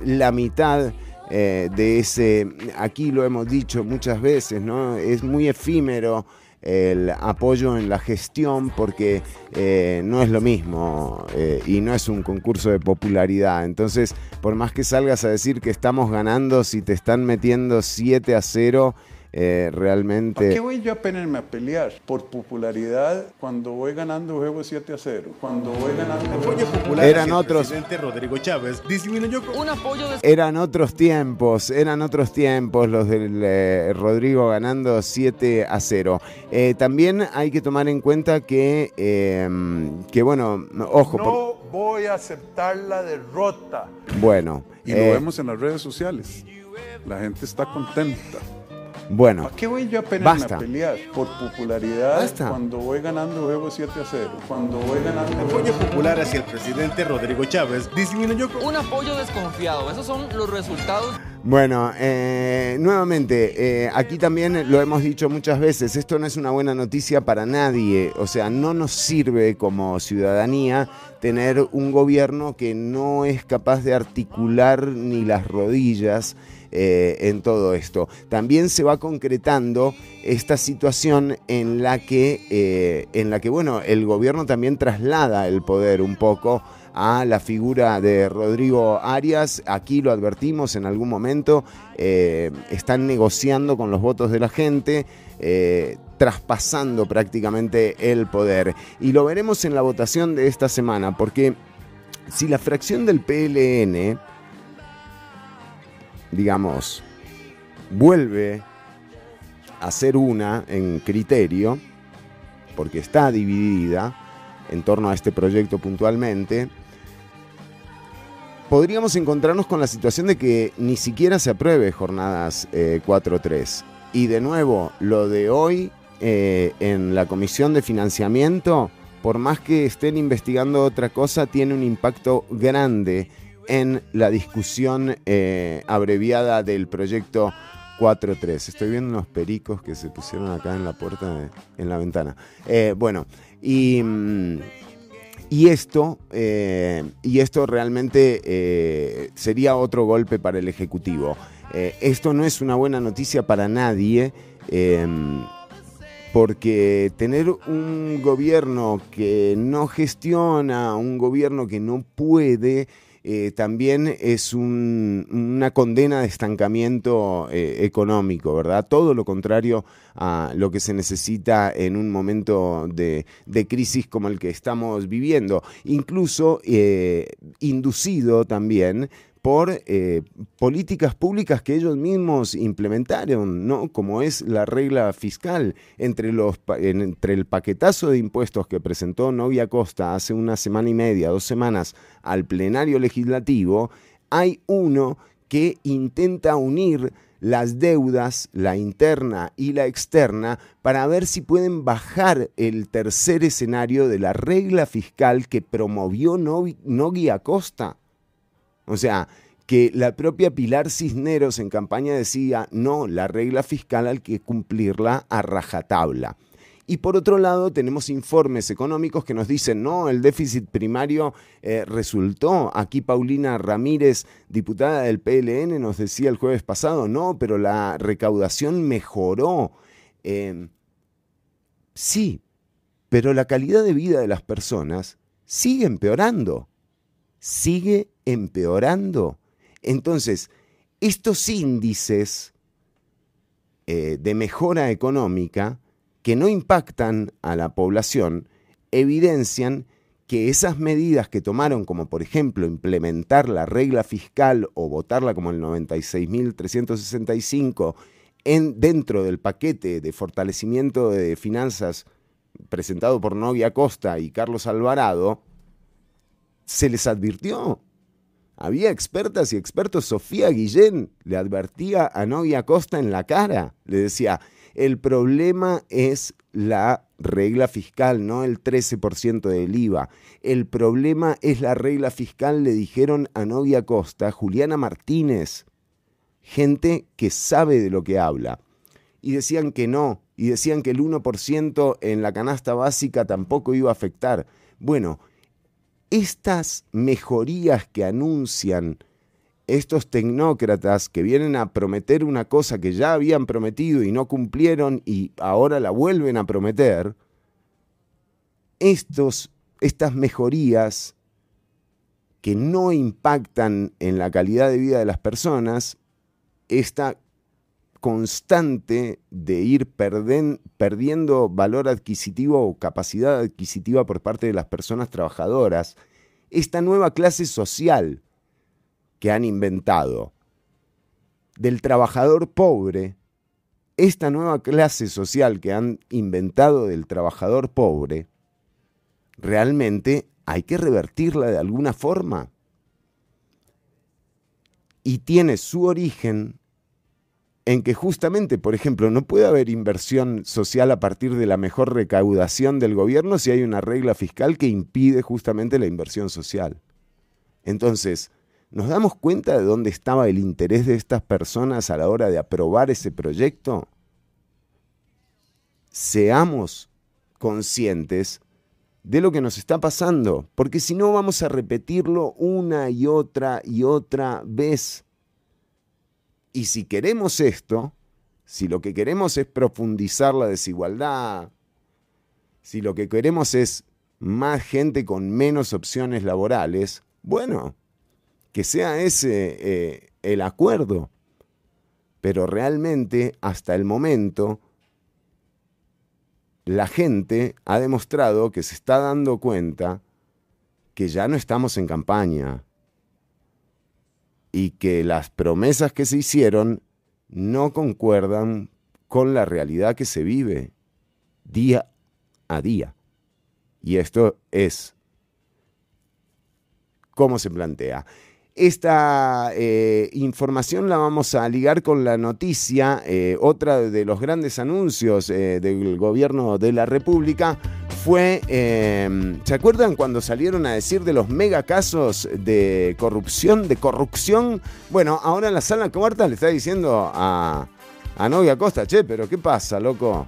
la mitad eh, de ese, aquí lo hemos dicho muchas veces, ¿no? Es muy efímero el apoyo en la gestión porque eh, no es lo mismo eh, y no es un concurso de popularidad. Entonces, por más que salgas a decir que estamos ganando, si te están metiendo 7 a 0, eh, realmente... ¿Para qué voy yo a ponerme a pelear por popularidad cuando voy ganando juego 7 a 0? Cuando voy ganando Apoyo popular Eran el otros- presidente Rodrigo Chávez disminuyó con Un apoyo de Eran otros tiempos, eran otros tiempos los del eh, Rodrigo ganando 7 a 0. Eh, también hay que tomar en cuenta que, eh, que bueno, ojo, por- No voy a aceptar la derrota. bueno, Y lo eh, vemos en las redes sociales. La gente está contenta. Bueno, ¿Para qué voy yo a Basta. a pelear por popularidad Basta. cuando voy ganando juego 7 a 0? Cuando voy ganando apoyo popular hacia el presidente Rodrigo Chávez disminuyó con un apoyo desconfiado. Esos son los resultados. Bueno, eh, nuevamente, eh, aquí también lo hemos dicho muchas veces, esto no es una buena noticia para nadie, o sea, no nos sirve como ciudadanía tener un gobierno que no es capaz de articular ni las rodillas eh, en todo esto. También se va concretando esta situación en la que, eh, en la que bueno, el gobierno también traslada el poder un poco a la figura de Rodrigo Arias. Aquí lo advertimos en algún momento, eh, están negociando con los votos de la gente. traspasando prácticamente el poder. Y lo veremos en la votación de esta semana, porque si la fracción del PLN, digamos, vuelve a ser una en criterio, porque está dividida en torno a este proyecto puntualmente, podríamos encontrarnos con la situación de que ni siquiera se apruebe jornadas eh, 4-3. Y de nuevo, lo de hoy eh, en la comisión de financiamiento, por más que estén investigando otra cosa, tiene un impacto grande en la discusión eh, abreviada del proyecto 4.3. Estoy viendo unos pericos que se pusieron acá en la puerta, en la ventana. Eh, bueno, y, mm, y esto, eh, y esto realmente sería otro golpe para el Ejecutivo. Esto no es una buena noticia para nadie. eh, porque tener un gobierno que no gestiona, un gobierno que no puede, eh, también es un- una condena de estancamiento eh, económico, ¿verdad? Todo lo contrario a lo que se necesita en un momento de, crisis como el que estamos viviendo, incluso eh, inducido también por eh, políticas públicas que ellos mismos implementaron, ¿no? Como es la regla fiscal entre los entre el paquetazo de impuestos que presentó Novia Costa hace una semana y media, dos semanas al plenario legislativo, hay uno que intenta unir las deudas, la interna y la externa, para ver si pueden bajar el tercer escenario de la regla fiscal que promovió Nogui Acosta. O sea, que la propia Pilar Cisneros en campaña decía, no, la regla fiscal hay que cumplirla a rajatabla. Y por otro lado, tenemos informes económicos que nos dicen, no, el déficit primario eh, resultó. Aquí Paulina Ramírez, diputada del PLN, nos decía el jueves pasado, no, pero la recaudación mejoró. Eh, sí, pero la calidad de vida de las personas sigue empeorando sigue empeorando. Entonces, estos índices eh, de mejora económica que no impactan a la población evidencian que esas medidas que tomaron, como por ejemplo implementar la regla fiscal o votarla como el 96.365 en, dentro del paquete de fortalecimiento de finanzas presentado por Novia Costa y Carlos Alvarado, se les advirtió. Había expertas y expertos. Sofía Guillén le advertía a Novia Costa en la cara. Le decía, el problema es la regla fiscal, no el 13% del IVA. El problema es la regla fiscal, le dijeron a Novia Costa, Juliana Martínez, gente que sabe de lo que habla. Y decían que no, y decían que el 1% en la canasta básica tampoco iba a afectar. Bueno, estas mejorías que anuncian estos tecnócratas que vienen a prometer una cosa que ya habían prometido y no cumplieron y ahora la vuelven a prometer, estos, estas mejorías que no impactan en la calidad de vida de las personas, esta constante de ir perdiendo valor adquisitivo o capacidad adquisitiva por parte de las personas trabajadoras, esta nueva clase social que han inventado del trabajador pobre, esta nueva clase social que han inventado del trabajador pobre, realmente hay que revertirla de alguna forma. Y tiene su origen en que justamente, por ejemplo, no puede haber inversión social a partir de la mejor recaudación del gobierno si hay una regla fiscal que impide justamente la inversión social. Entonces, ¿nos damos cuenta de dónde estaba el interés de estas personas a la hora de aprobar ese proyecto? Seamos conscientes de lo que nos está pasando, porque si no vamos a repetirlo una y otra y otra vez. Y si queremos esto, si lo que queremos es profundizar la desigualdad, si lo que queremos es más gente con menos opciones laborales, bueno, que sea ese eh, el acuerdo. Pero realmente, hasta el momento, la gente ha demostrado que se está dando cuenta que ya no estamos en campaña y que las promesas que se hicieron no concuerdan con la realidad que se vive día a día. Y esto es cómo se plantea. Esta eh, información la vamos a ligar con la noticia, eh, otra de los grandes anuncios eh, del gobierno de la República fue, eh, ¿se acuerdan cuando salieron a decir de los megacasos de corrupción, de corrupción? Bueno, ahora la sala cuarta le está diciendo a, a Novia Costa, che, pero ¿qué pasa, loco?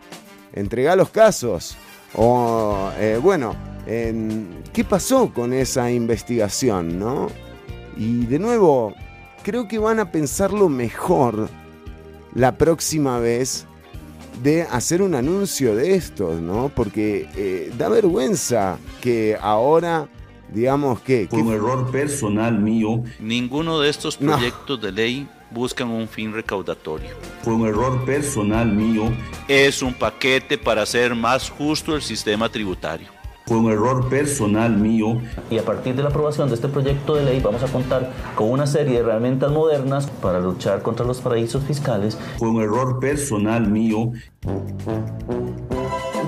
Entregá los casos. O, bueno, en- ¿qué pasó con esa investigación, no? Y de nuevo, creo que van a pensarlo mejor la próxima vez de hacer un anuncio de estos, ¿no? Porque eh, da vergüenza que ahora, digamos que... Fue un error personal mío. Ninguno de estos No. proyectos de ley buscan un fin recaudatorio. Fue un error personal mío. Es un paquete para hacer más justo el sistema tributario. Fue un error personal mío. Y a partir de la aprobación de este proyecto de ley vamos a contar con una serie de herramientas modernas para luchar contra los paraísos fiscales. Fue un error personal mío.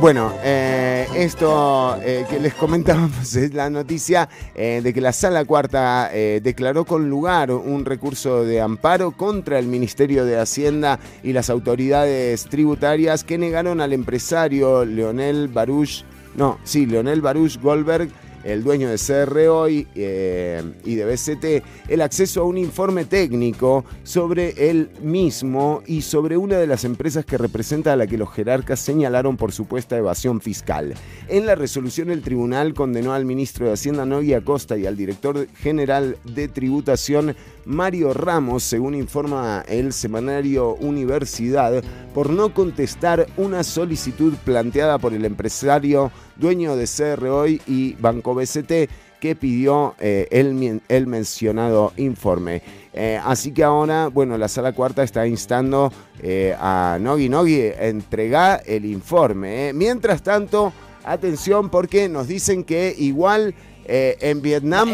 Bueno, eh, esto eh, que les comentábamos es la noticia eh, de que la Sala Cuarta eh, declaró con lugar un recurso de amparo contra el Ministerio de Hacienda y las autoridades tributarias que negaron al empresario Leonel Baruch, no, sí, Leonel Baruch Goldberg, el dueño de CRO y, eh, y de BCT, el acceso a un informe técnico sobre él mismo y sobre una de las empresas que representa a la que los jerarcas señalaron por supuesta evasión fiscal. En la resolución, el tribunal condenó al ministro de Hacienda Noguia Acosta y al director general de tributación Mario Ramos, según informa el semanario Universidad, por no contestar una solicitud planteada por el empresario dueño de CRO y Banco BCT que pidió eh, el, el mencionado informe. Eh, así que ahora, bueno, la sala cuarta está instando eh, a Nogi Nogi a entregar el informe. eh. Mientras tanto, atención porque nos dicen que igual en Vietnam...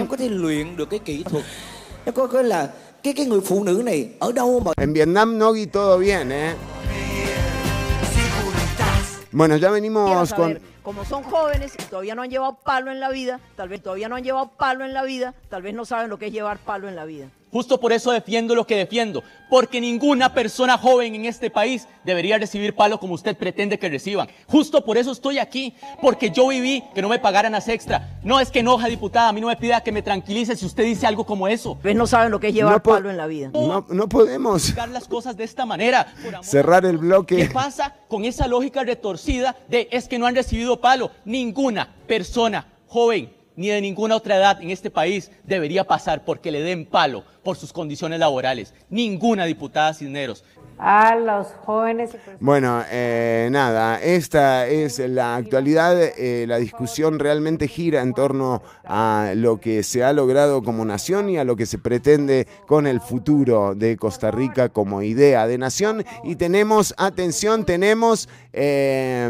có thể luyện được cái kỹ thuật nó có cái là cái cái người phụ nữ này ở đâu mà En Vietnam, Nogi, todo bien, ¿eh? Bueno, ya venimos con... como son jóvenes y todavía no han llevado palo en la vida, tal vez todavía no han llevado palo en la vida, tal vez no saben lo que es llevar palo en la vida. Justo por eso defiendo lo que defiendo, porque ninguna persona joven en este país debería recibir palo como usted pretende que reciban. Justo por eso estoy aquí, porque yo viví que no me pagaran las extra. No es que enoja, diputada, a mí no me pida que me tranquilice si usted dice algo como eso. Pues no saben lo que es llevar No palo en la vida. No, no podemos las cosas de esta manera. Por amor cerrar el ¿Qué bloque. pasa con esa lógica retorcida de es que no han recibido palo? Ninguna persona joven ni de ninguna otra edad en este país debería pasar porque le den palo por sus condiciones laborales. Ninguna diputada Cisneros. A los jóvenes. Bueno, eh, nada, esta es la actualidad. eh, la discusión realmente gira en torno a lo que se ha logrado como nación y a lo que se pretende con el futuro de Costa Rica como idea de nación. Y tenemos, atención, tenemos, eh,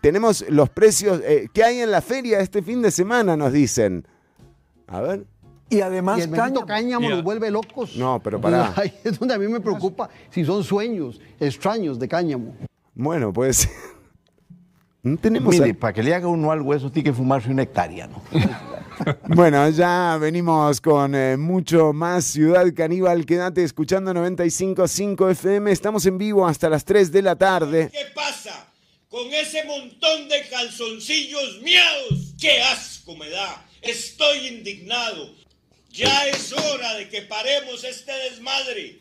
tenemos los precios eh, que hay en la feria este fin de semana, nos dicen. A ver. Y además Y el bendito cáñamo nos vuelve locos. No, pero pará. Ahí es donde a mí me preocupa si son sueños extraños de cáñamo. Bueno, pues. No tenemos. Mire, a- para que le haga uno algo eso tiene que fumarse una hectárea, ¿no? Bueno, ya venimos con eh, mucho más Ciudad Caníbal. Quédate escuchando 95.5 FM. Estamos en vivo hasta las 3 de la tarde. ¿Qué pasa con ese montón de calzoncillos miados? ¡Qué asco me da! Estoy indignado. Ya es hora de que paremos este desmadre.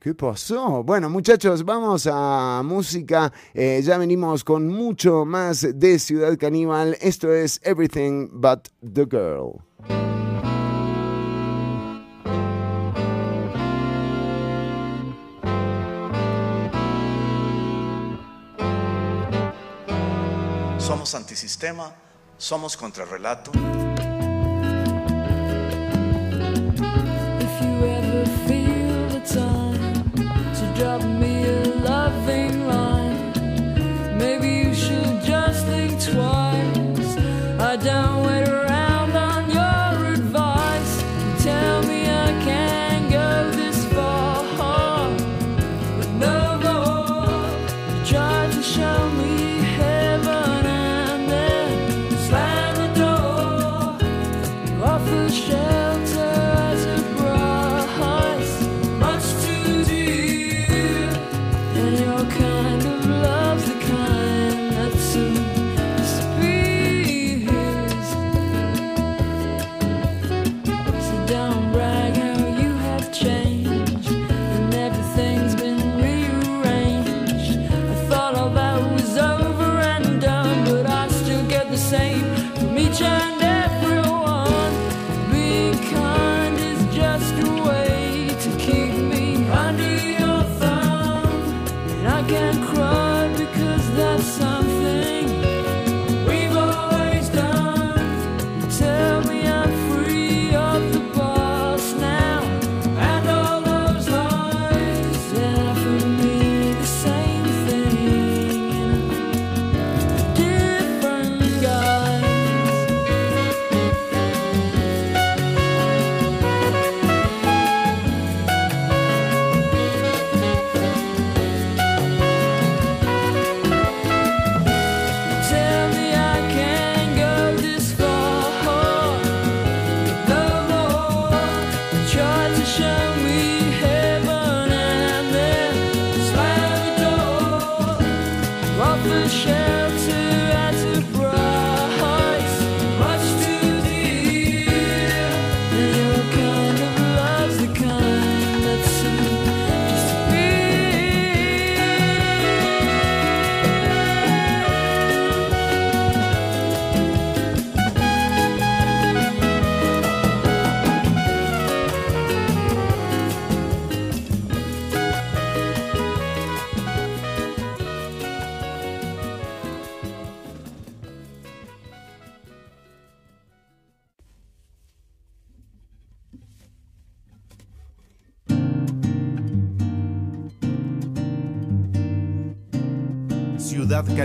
¿Qué pasó? Bueno, muchachos, vamos a música. Eh, ya venimos con mucho más de Ciudad Caníbal. Esto es Everything But the Girl. Somos antisistema, somos contrarrelato. If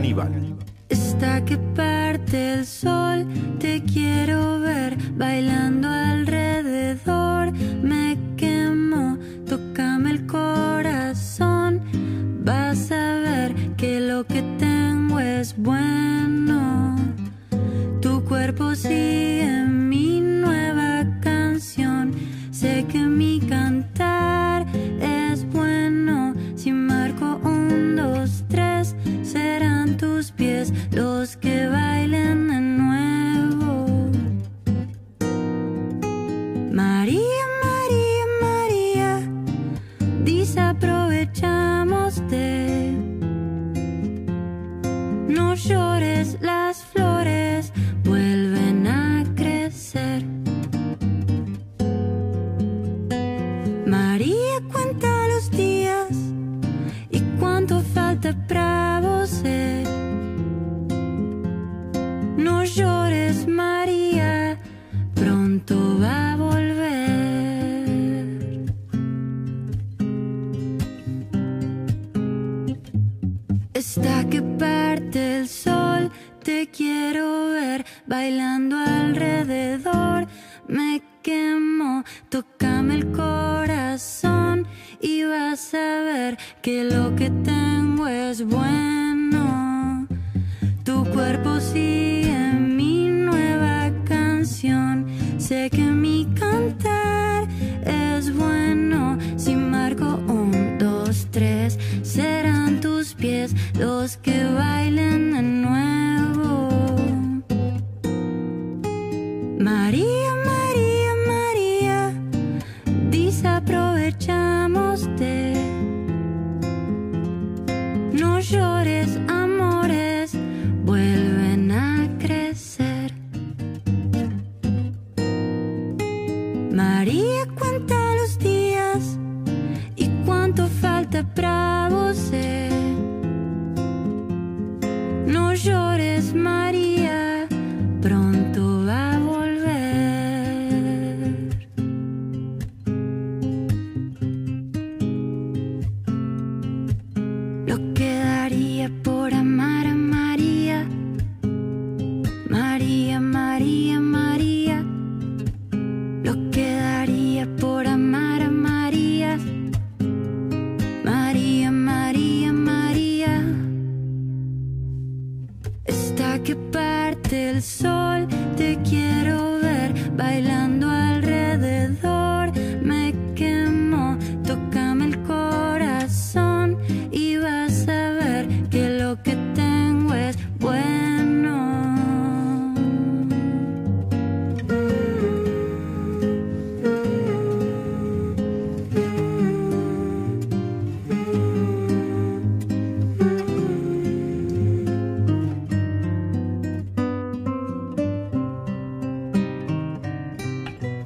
Caníbal.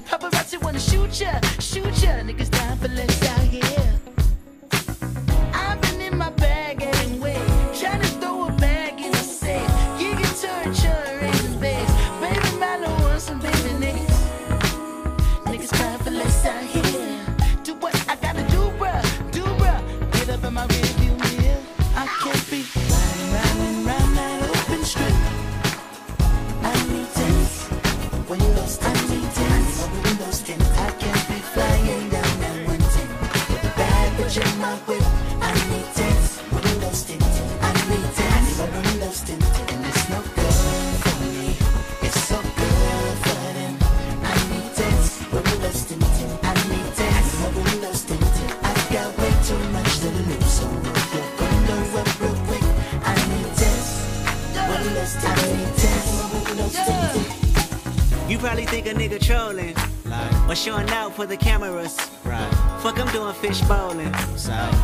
Paparazzi wanna shoot ya, shoot ya. Niggas down for less out for the camera.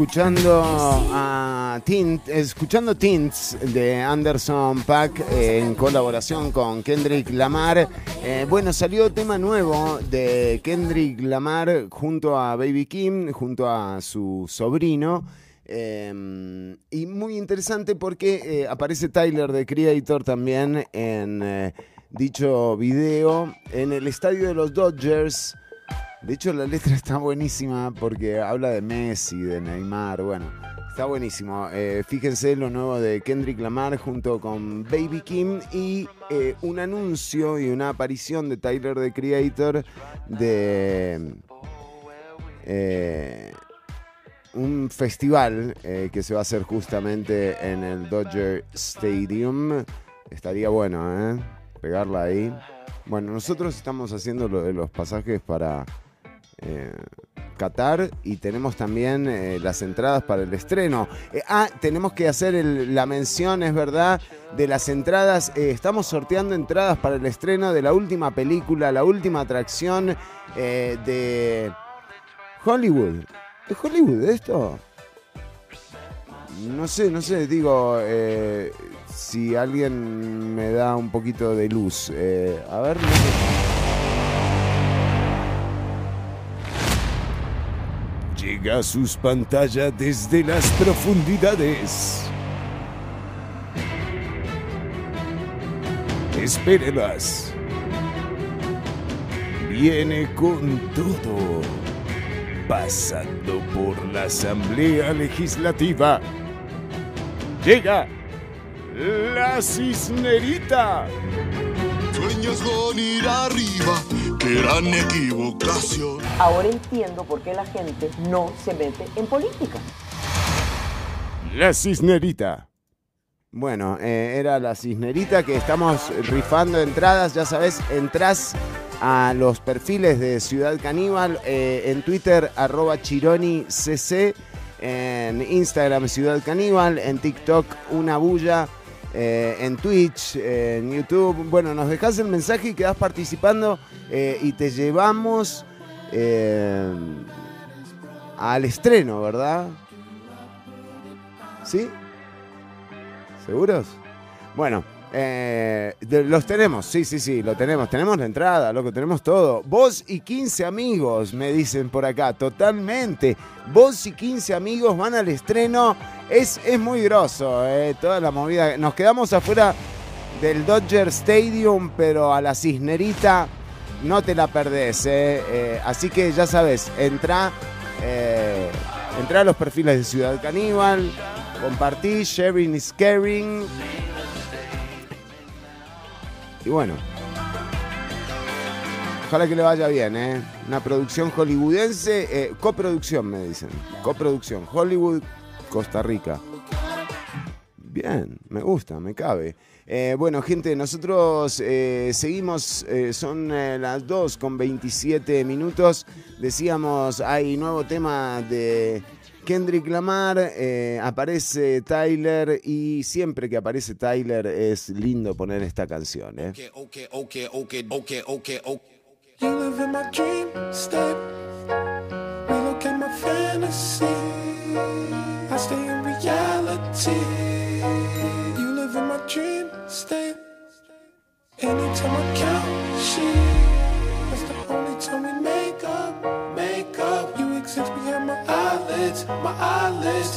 Escuchando a escuchando Tints de Anderson Pack en colaboración con Kendrick Lamar. Eh, bueno, salió tema nuevo de Kendrick Lamar junto a Baby Kim, junto a su sobrino. Eh, y muy interesante porque eh, aparece Tyler de Creator también en dicho video en el estadio de los Dodgers. De hecho, la letra está buenísima porque habla de Messi, de Neymar. Bueno, está buenísimo. Eh, fíjense lo nuevo de Kendrick Lamar junto con Baby Kim y eh, un anuncio y una aparición de Tyler the Creator de eh, un festival que se va a hacer justamente en el Dodger Stadium. Estaría bueno, ¿eh? Pegarla ahí. Bueno, nosotros estamos haciendo los pasajes para eh, Qatar y tenemos también eh, las entradas para el estreno. Eh, ah, tenemos que hacer la mención, es verdad, de las entradas. Eh, estamos sorteando entradas para el estreno de la última película, la última atracción de Hollywood. ¿Es Hollywood esto? No sé, no sé, digo, si alguien me da un poquito de luz. A ver, no sé. Llega a sus pantallas desde las profundidades. Espérelas. Viene con todo. Pasando por la Asamblea Legislativa. Llega la cisnerita. Sueños con ir arriba, gran equivocación. Ahora entiendo por qué la gente no se mete en política. La cisnerita. Bueno, eh, era la cisnerita que estamos rifando entradas. Ya sabes, entras a los perfiles de Ciudad Caníbal, eh, en Twitter, arroba chironicc, en Instagram, Ciudad Caníbal, en TikTok, una bulla, eh, en Twitch, en YouTube. Bueno, nos dejas el mensaje y quedas participando eh, y te llevamos eh, al estreno, ¿verdad? ¿Sí? ¿Seguros? Bueno, eh, los tenemos, sí, sí, sí, lo tenemos. Tenemos la entrada, loco, tenemos todo. Vos y 15 amigos, me dicen por acá, totalmente. Vos y 15 amigos van al estreno. Es, es muy grosso, eh, toda la movida. Nos quedamos afuera del Dodger Stadium, pero a la cisnerita no te la perdés. eh. Eh, así que ya sabes, entra, entra a los perfiles de Ciudad Caníbal, compartí, sharing is caring. Y bueno, ojalá que le vaya bien, ¿eh? Una producción hollywoodense, eh, coproducción me dicen, coproducción, Hollywood, Costa Rica. Bien, me gusta, me cabe. Eh, bueno, gente, nosotros eh, seguimos, son las 2 con 27 minutos. Decíamos, hay nuevo tema de Kendrick Lamar, eh, aparece Tyler y siempre que aparece Tyler es lindo poner esta canción. ¿eh? okay, okay, okay. You live in my dream state. We look at my fantasy. I stay in reality. You live in my dream state. Anytime I count sheep, that's the only time we make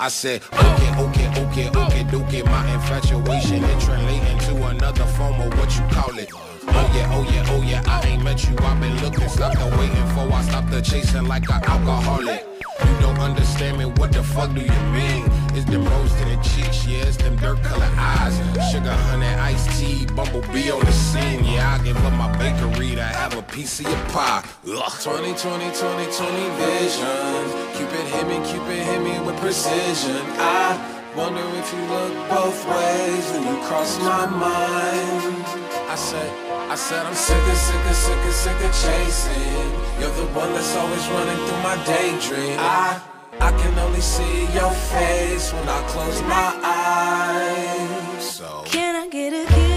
I said, okay, okay, okay, okay, okay. My infatuation it translating to another form of what you call it. Oh yeah, oh yeah, oh yeah. I ain't met you. I've been looking, stopped the waiting for. I stopped the chasing like an alcoholic. You don't understand me. What the fuck do you mean? It's them rose the cheeks, yeah. It's them dirt colored eyes. Sugar, honey, iced tea, bumblebee on the scene. Yeah, I give up my bakery to have a piece of your pie. Ugh. 20, 20, 20, 20 vision. Cupid hit me, Cupid hit me with precision. I wonder if you look both ways when you cross my mind. I said, I said I'm sick of, sick of, sick of, sick of chasing. You're the one that's always running through my daydream. I, I can only see your face when I close my eyes. So. Can I get a kiss?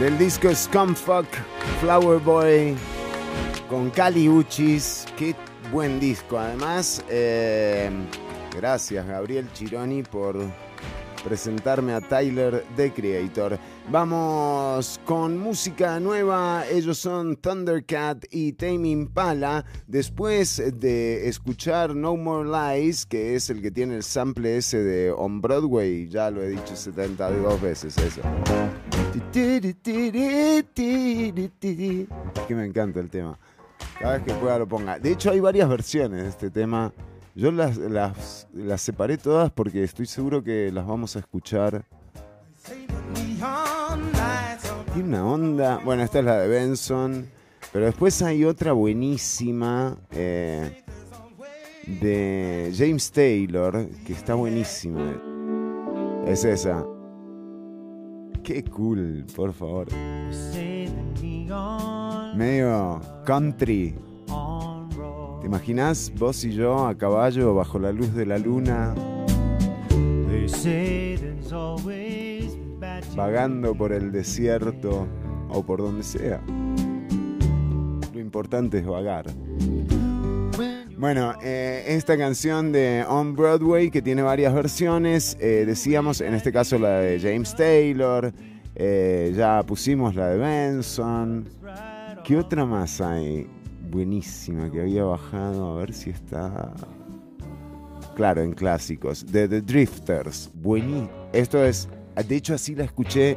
Del disco Scumfuck Flower Boy con Cali Uchis. Qué buen disco. Además, eh, gracias Gabriel Chironi por presentarme a Tyler The Creator. Vamos con música nueva. Ellos son Thundercat y Tame Impala. Después de escuchar No More Lies, que es el que tiene el sample ese de On Broadway, ya lo he dicho 72 veces eso. Que me encanta el tema. Cada vez que pueda lo ponga. De hecho, hay varias versiones de este tema. Yo las, las, las separé todas porque estoy seguro que las vamos a escuchar. Tiene una onda. Bueno, esta es la de Benson. Pero después hay otra buenísima eh, de James Taylor que está buenísima. Es esa. Qué cool, por favor. Medio country. ¿Te imaginas vos y yo a caballo bajo la luz de la luna? Vagando por el desierto o por donde sea. Lo importante es vagar. Bueno, eh, esta canción de On Broadway que tiene varias versiones, eh, decíamos en este caso la de James Taylor, eh, ya pusimos la de Benson. ¿Qué otra más hay? Buenísima que había bajado, a ver si está. Claro, en clásicos. De The Drifters. Buenísimo. Esto es. De hecho, así la escuché.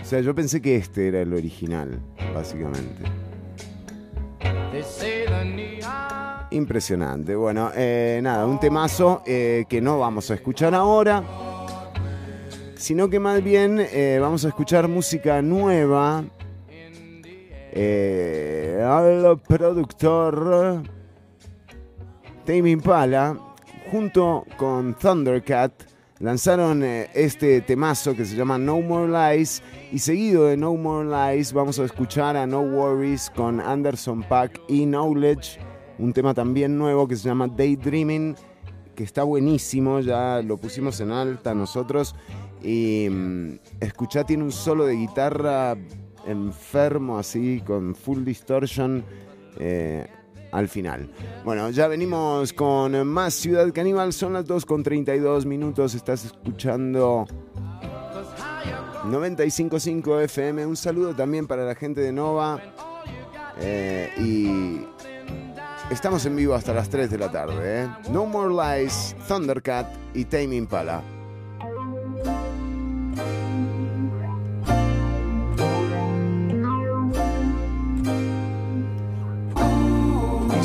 O sea, yo pensé que este era el original, básicamente. Impresionante. Bueno, eh, nada, un temazo eh, que no vamos a escuchar ahora. sino que más bien eh, vamos a escuchar música nueva. Al productor Tame Impala, junto con Thundercat, lanzaron eh, este temazo que se llama No More Lies. Y seguido de No More Lies, vamos a escuchar a No Worries con Anderson Pack y Knowledge, un tema también nuevo que se llama Daydreaming, que está buenísimo, ya lo pusimos en alta nosotros. Y mm, escuchá, tiene un solo de guitarra enfermo, así, con full distortion. eh, al final. Bueno, ya venimos con más Ciudad Caníbal. Son las 2 con 32 minutos. Estás escuchando 95.5 FM. Un saludo también para la gente de Nova. Eh, y estamos en vivo hasta las 3 de la tarde. ¿eh? No More Lies, Thundercat y Tame Impala.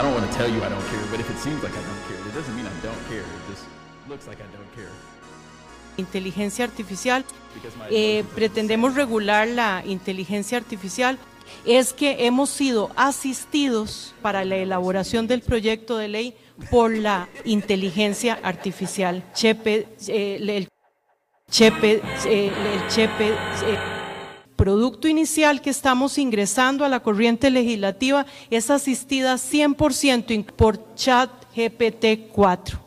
I don't want to tell you I don't care, but if it seems like I don't care, it doesn't mean I don't care. It just looks like I don't care. inteligencia artificial, eh, pretendemos regular la inteligencia artificial, es que hemos sido asistidos para la elaboración del proyecto de ley por la inteligencia artificial. Chepe, eh, el Chepe, eh, el Chepe, eh, producto inicial que estamos ingresando a la corriente legislativa es asistida 100% por chat GPT 4.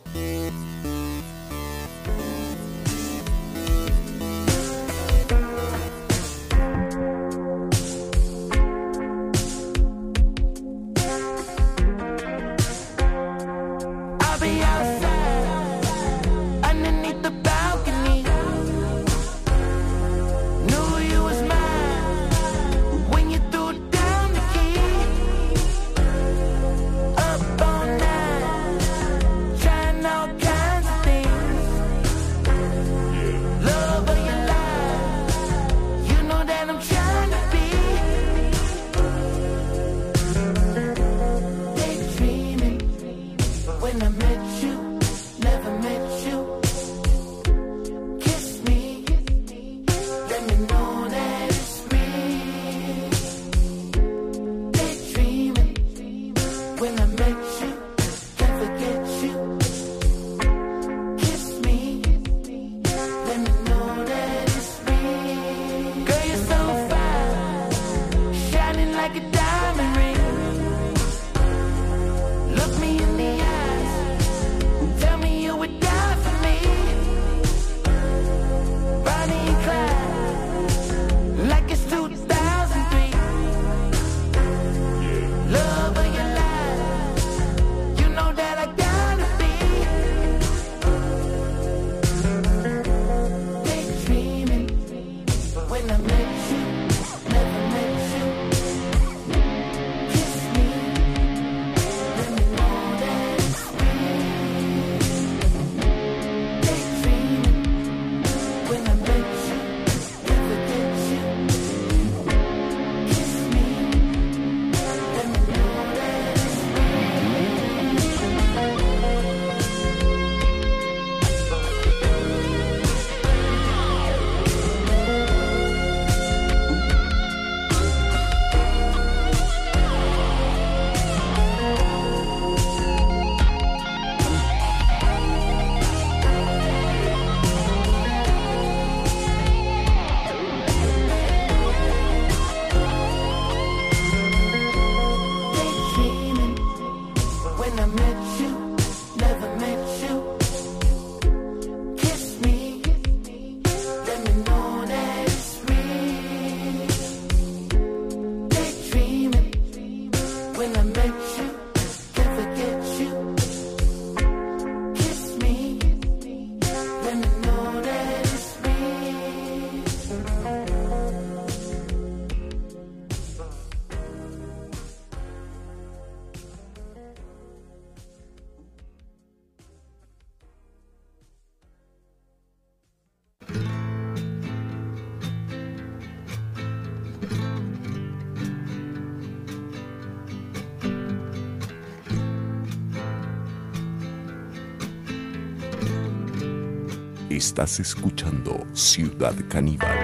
Estás escuchando Ciudad Caníbal.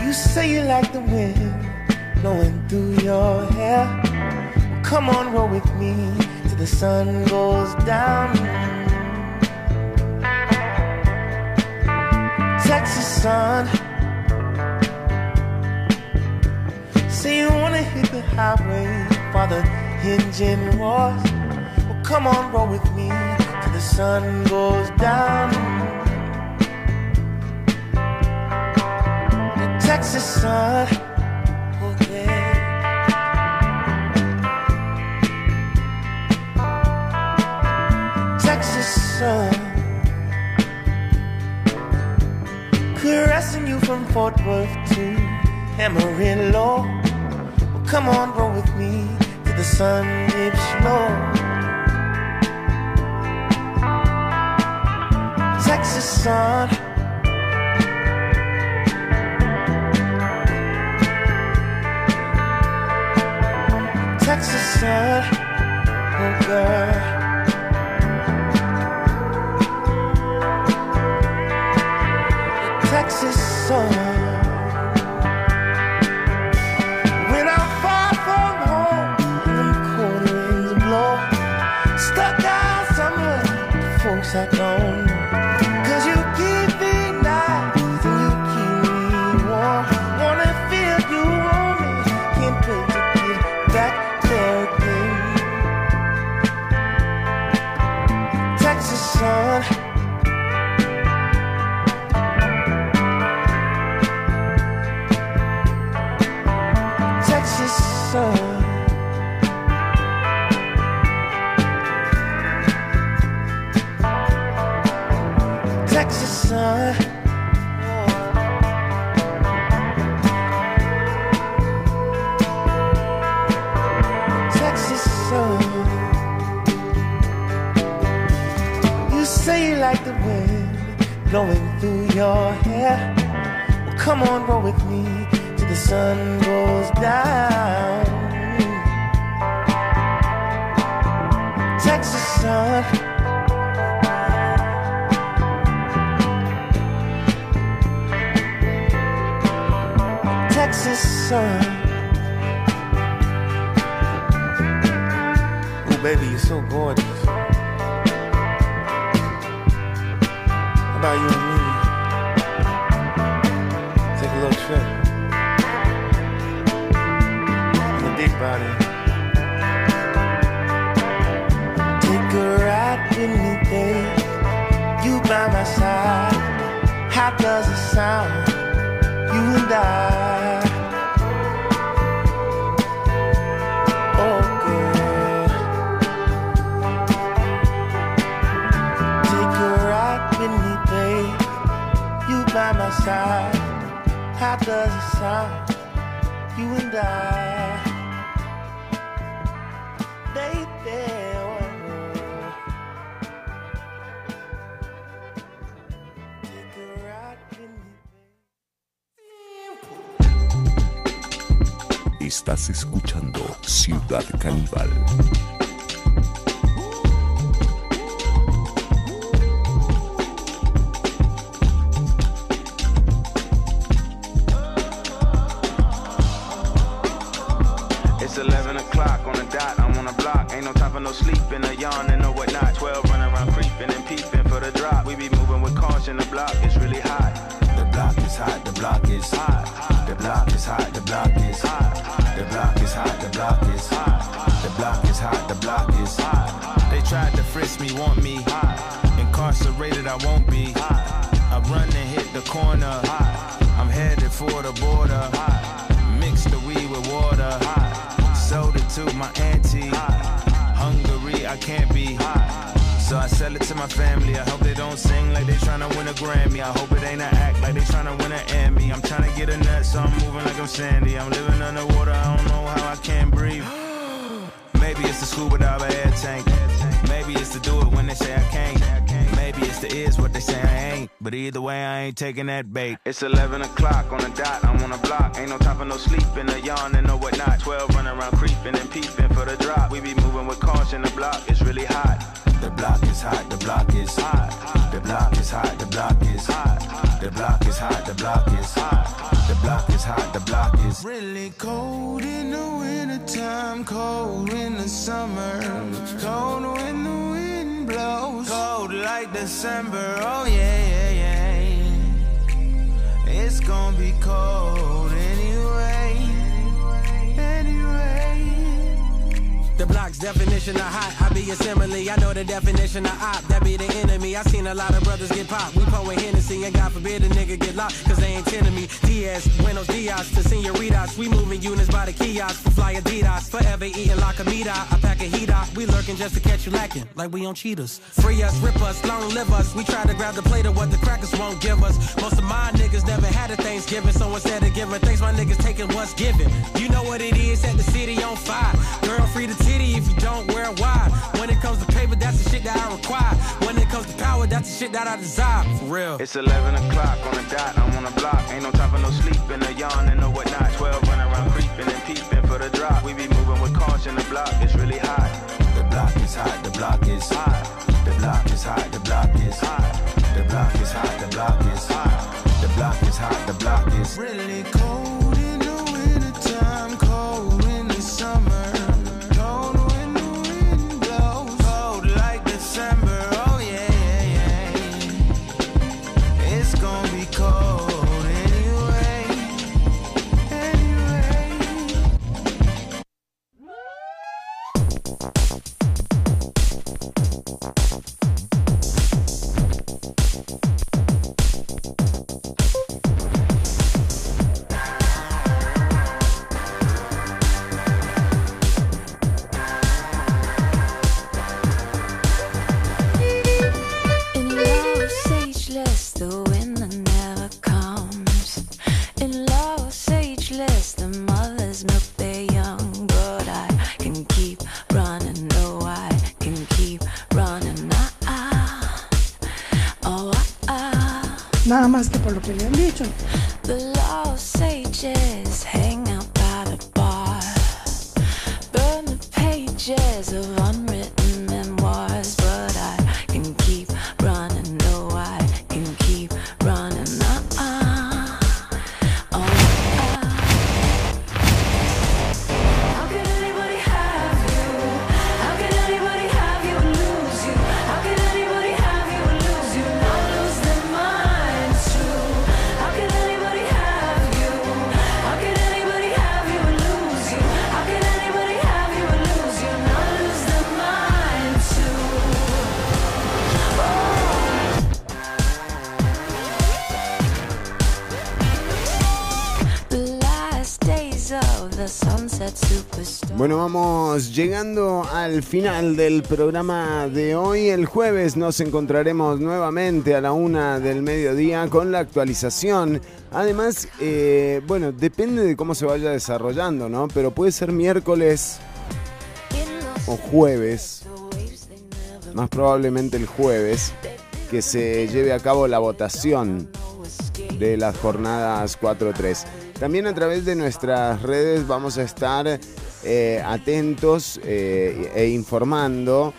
You say you like the wind blowing through your hair. Well, come on, roll with me till the sun goes engine roars. Well, come on, roll with me till the sun goes down. The Texas sun, oh yeah. Texas sun, caressing you from Fort Worth to Amarillo. Well, come on, roll with me sun dips low. Texas sun. Texas sun, oh girl. Texas sun. Corner. I'm headed for the border. Mix the weed with water. Sold it to my auntie. Hungary, I can't be. So I sell it to my family. I hope they don't sing like they tryna win a Grammy. I hope it ain't an act like they tryna win an Emmy. I'm tryna get a nut, so I'm moving like I'm Sandy. I'm living underwater, I don't know how I can't breathe. Maybe it's the scuba dive air tank. Maybe it's to do it when they say I can't. Maybe it's the is what they say I ain't. But either way, I ain't taking that bait. It's 11 o'clock on the dot, I'm on the block. Ain't no time for no sleeping, a yawn and no whatnot. 12 running around creeping and peeping for the drop. We be moving with caution, the block is really hot. The block is hot, the block is hot. The block is hot, the block is hot. The block is hot, the block is hot. The block is hot, the block is Really cold in the wintertime, cold in the summer, cold when the wind blows, cold like December. Oh yeah, yeah, yeah. It's gonna be cold definition of hot. I be a simile, I know the definition of op. That be the enemy. I seen a lot of brothers get popped. We pouring Hennessy, and God forbid a nigga get locked, cause they ain't tending me. Diaz, Buenos Dias to senoritas. We moving units by the kiosk for fly Adidas. Forever eating la comida. I pack a heat out. We lurking just to catch you lacking, like we on cheaters. Free us, rip us, long live us. We try to grab the plate of what the crackers won't give us. Most of my niggas never had a Thanksgiving, so instead of giving thanks, my niggas taking what's given. You know what it is, set the city on fire. Girl, free the titty if you don't wear wide. When it comes to paper, that's the shit that I require. When it comes to power, that's the shit that I desire. For real. It's 11 o'clock on the dot, I'm on the block. Ain't no time for no sleeping, no yawning, no whatnot. 12 running around creeping and peeping for the drop. We be moving with caution, the block is really hot. The block is hot, the block is hot. The block is hot, the block is hot. The block is hot, the block is hot. The block is hot, the block is Really cold Bueno, vamos llegando al final del programa de hoy. El jueves nos encontraremos nuevamente a la una del mediodía con la actualización. Además, eh, bueno, depende de cómo se vaya desarrollando, ¿no? Pero puede ser miércoles o jueves, más probablemente el jueves, que se lleve a cabo la votación de las jornadas 4-3. También a través de nuestras redes vamos a estar eh, atentos eh, e informando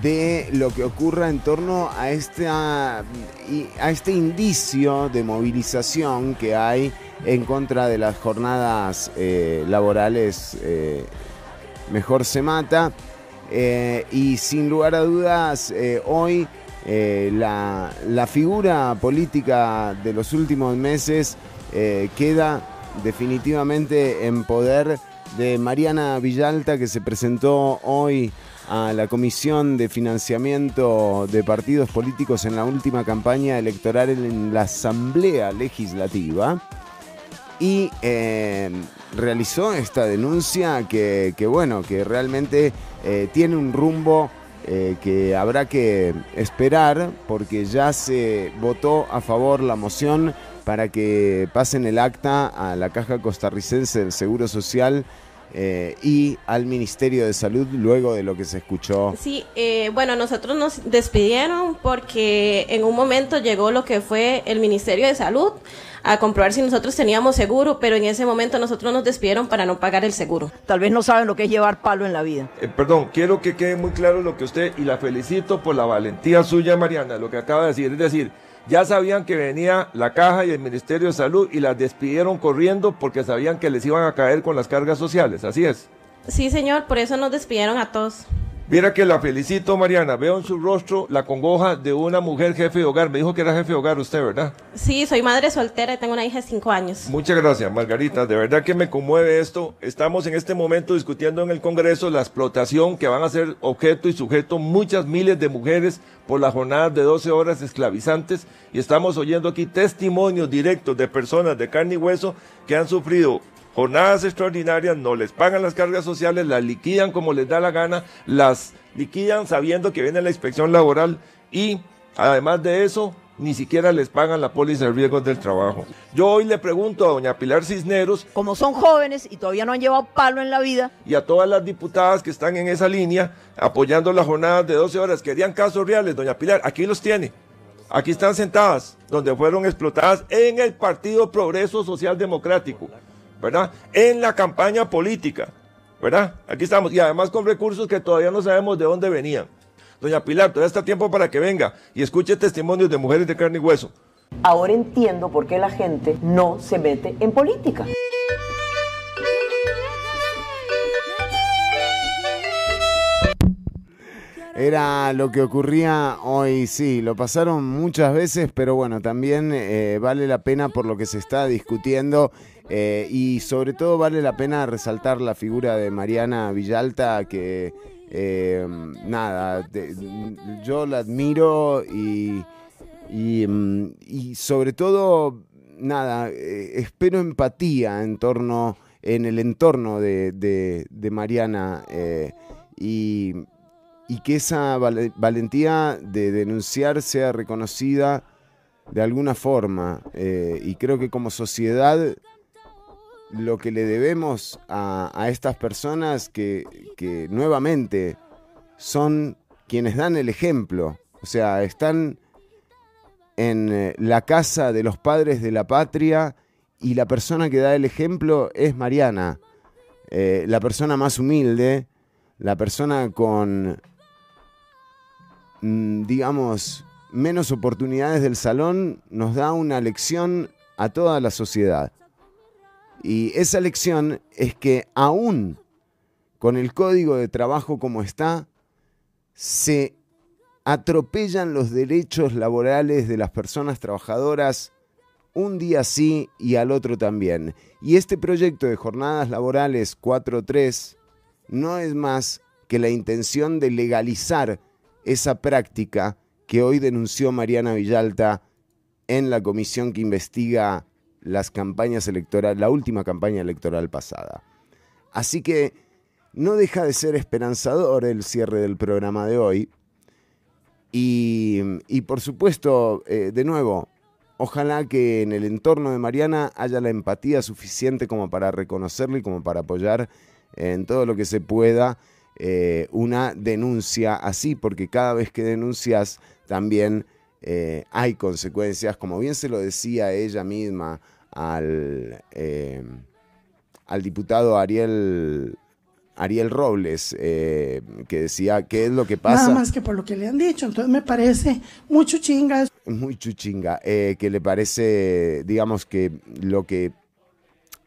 de lo que ocurra en torno a, esta, a este indicio de movilización que hay en contra de las jornadas eh, laborales Mejor se mata. Y sin lugar a dudas, hoy la, la figura política de los últimos meses queda definitivamente en poder de Mariana Villalta, que se presentó hoy a la Comisión de Financiamiento de Partidos Políticos en la última campaña electoral en la Asamblea Legislativa. Y eh, realizó esta denuncia que, bueno, que realmente eh, tiene un rumbo eh, que habrá que esperar porque ya se votó a favor la moción para que pasen el acta a la Caja Costarricense del Seguro Social eh, y al Ministerio de Salud luego de lo que se escuchó. Sí, eh, bueno, nosotros nos despidieron porque en un momento llegó lo que fue el Ministerio de Salud a comprobar si nosotros teníamos seguro, pero en ese momento nosotros nos despidieron para no pagar el seguro. Tal vez no saben lo que es llevar palo en la vida. Eh, perdón, quiero que quede muy claro lo que usted, y la felicito por la valentía suya, Mariana, lo que acaba de decir. Es decir, ya sabían que venía la caja y el Ministerio de Salud y las despidieron corriendo porque sabían que les iban a caer con las cargas sociales, así es. Sí, señor, por eso nos despidieron a todos. Viera que la felicito, Mariana. Veo en su rostro la congoja de una mujer jefe de hogar. Me dijo que era jefe de hogar usted, ¿verdad? Sí, soy madre soltera y tengo una hija de 5 años. Muchas gracias, Margarita. De verdad que me conmueve esto. Estamos en este momento discutiendo en el Congreso la explotación que van a ser objeto y sujeto muchas miles de mujeres por las jornadas de 12 horas esclavizantes. Y estamos oyendo aquí testimonios directos de personas de carne y hueso que han sufrido jornadas extraordinarias, no les pagan las cargas sociales, las liquidan como les da la gana, las liquidan sabiendo que viene la inspección laboral y además de eso, ni siquiera les pagan la póliza de riesgos del trabajo. Yo hoy le pregunto a doña Pilar Cisneros, Como son jóvenes y todavía no han llevado palo en la vida, y a todas las diputadas que están en esa línea apoyando las jornadas de 12 horas. Querían casos reales, doña Pilar, aquí los tiene. Aquí están sentadas, donde fueron explotadas en el Partido Progreso Social Democrático, ¿verdad? En la campaña política, ¿verdad? Aquí estamos, y además con recursos que todavía no sabemos de dónde venían. Doña Pilar, todavía está tiempo para que venga y escuche testimonios de mujeres de carne y hueso. Ahora entiendo por qué la gente no se mete en política. Era lo que ocurría hoy, sí, lo pasaron muchas veces, pero bueno, también eh, vale la pena por lo que se está discutiendo eh, y sobre todo vale la pena resaltar la figura de Mariana Villalta que, eh, nada, yo la admiro y, y, mm, sobre todo, nada, eh, espero empatía en torno, en el entorno de, Mariana y, que esa val- valentía de denunciar sea reconocida de alguna forma. y creo que como sociedad lo que le debemos a, estas personas que, que nuevamente son quienes dan el ejemplo, o sea, están en eh, la casa de los padres de la patria y la persona que da el ejemplo es Mariana, eh, la persona más humilde, la persona con, mm, digamos, menos oportunidades del salón, nos da una lección a toda la sociedad. Y esa lección es que aún con el código de trabajo como está, se atropellan los derechos laborales de las personas trabajadoras un día sí y al otro también. Y este proyecto de jornadas laborales 4.3 no es más que la intención de legalizar esa práctica que hoy denunció Mariana Villalta en la comisión que investiga las campañas electorales, la última campaña electoral pasada. Así que no deja de ser esperanzador el cierre del programa de hoy. Y, y por supuesto, eh, de nuevo, ojalá que en el entorno de Mariana haya la empatía suficiente como para reconocerla y como para apoyar en todo lo que se pueda eh, una denuncia así, porque cada vez que denuncias también eh, hay consecuencias, como bien se lo decía ella misma al, eh, al diputado Ariel, Ariel Robles, eh, que decía qué es lo que pasa. Nada más que por lo que le han dicho. Entonces me parece mucho chingas. muy chuchinga, eh, que le parece, digamos que lo que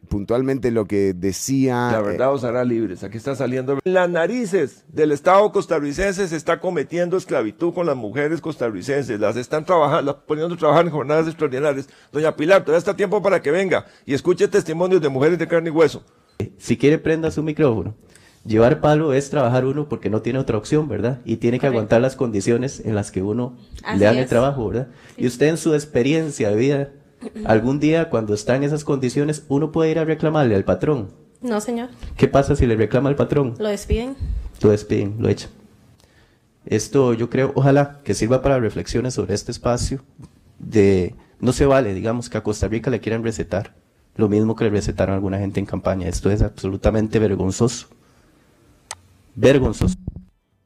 puntualmente lo que decía... La eh, verdad os hará libres. Aquí está saliendo. En las narices del Estado costarricense se está cometiendo esclavitud con las mujeres costarricenses. Las están trabajando, las poniendo a trabajar en jornadas extraordinarias. Doña Pilar, todavía está tiempo para que venga y escuche testimonios de mujeres de carne y hueso. Si quiere, prenda su micrófono. Llevar palo es trabajar uno porque no tiene otra opción, ¿verdad? Y tiene que Correcto. aguantar las condiciones en las que uno Así le dan el trabajo, ¿verdad? Y usted en su experiencia de vida, algún día cuando está en esas condiciones, uno puede ir a reclamarle al patrón. No, señor. ¿Qué pasa si le reclama al patrón? Lo despiden. Lo despiden, lo echan. Esto yo creo, ojalá que sirva para reflexiones sobre este espacio de no se vale, digamos, que a Costa Rica le quieran recetar lo mismo que le recetaron a alguna gente en campaña. Esto es absolutamente vergonzoso. Vergonzoso.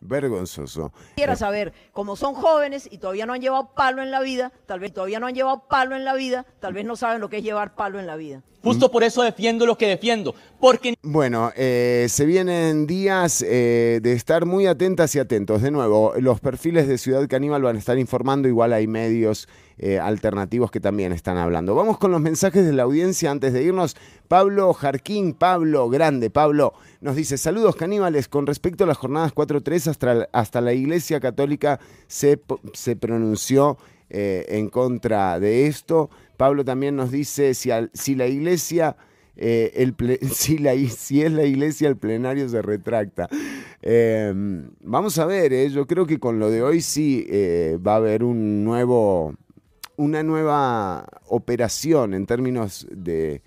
Vergonzoso. Quisiera saber, como son jóvenes y todavía no han llevado palo en la vida, tal vez todavía no han llevado palo en la vida, tal vez no saben lo que es llevar palo en la vida. Justo por eso defiendo lo que defiendo, porque Bueno, eh, se vienen días eh, de estar muy atentas y atentos. De nuevo, los perfiles de Ciudad Caníbal van a estar informando, igual hay medios eh, alternativos que también están hablando. Vamos con los mensajes de la audiencia antes de irnos. Pablo Jarquín, Pablo, grande Pablo, nos dice, saludos caníbales, con respecto a las jornadas 4-3, hasta, hasta la Iglesia Católica se, se pronunció eh, en contra de esto. Pablo también nos dice, si, al- si la Iglesia... eh, el si, la, si es la iglesia, el plenario se retracta. Eh, vamos a ver, yo creo que con lo de hoy sí va a haber un nuevo, una nueva operación en términos de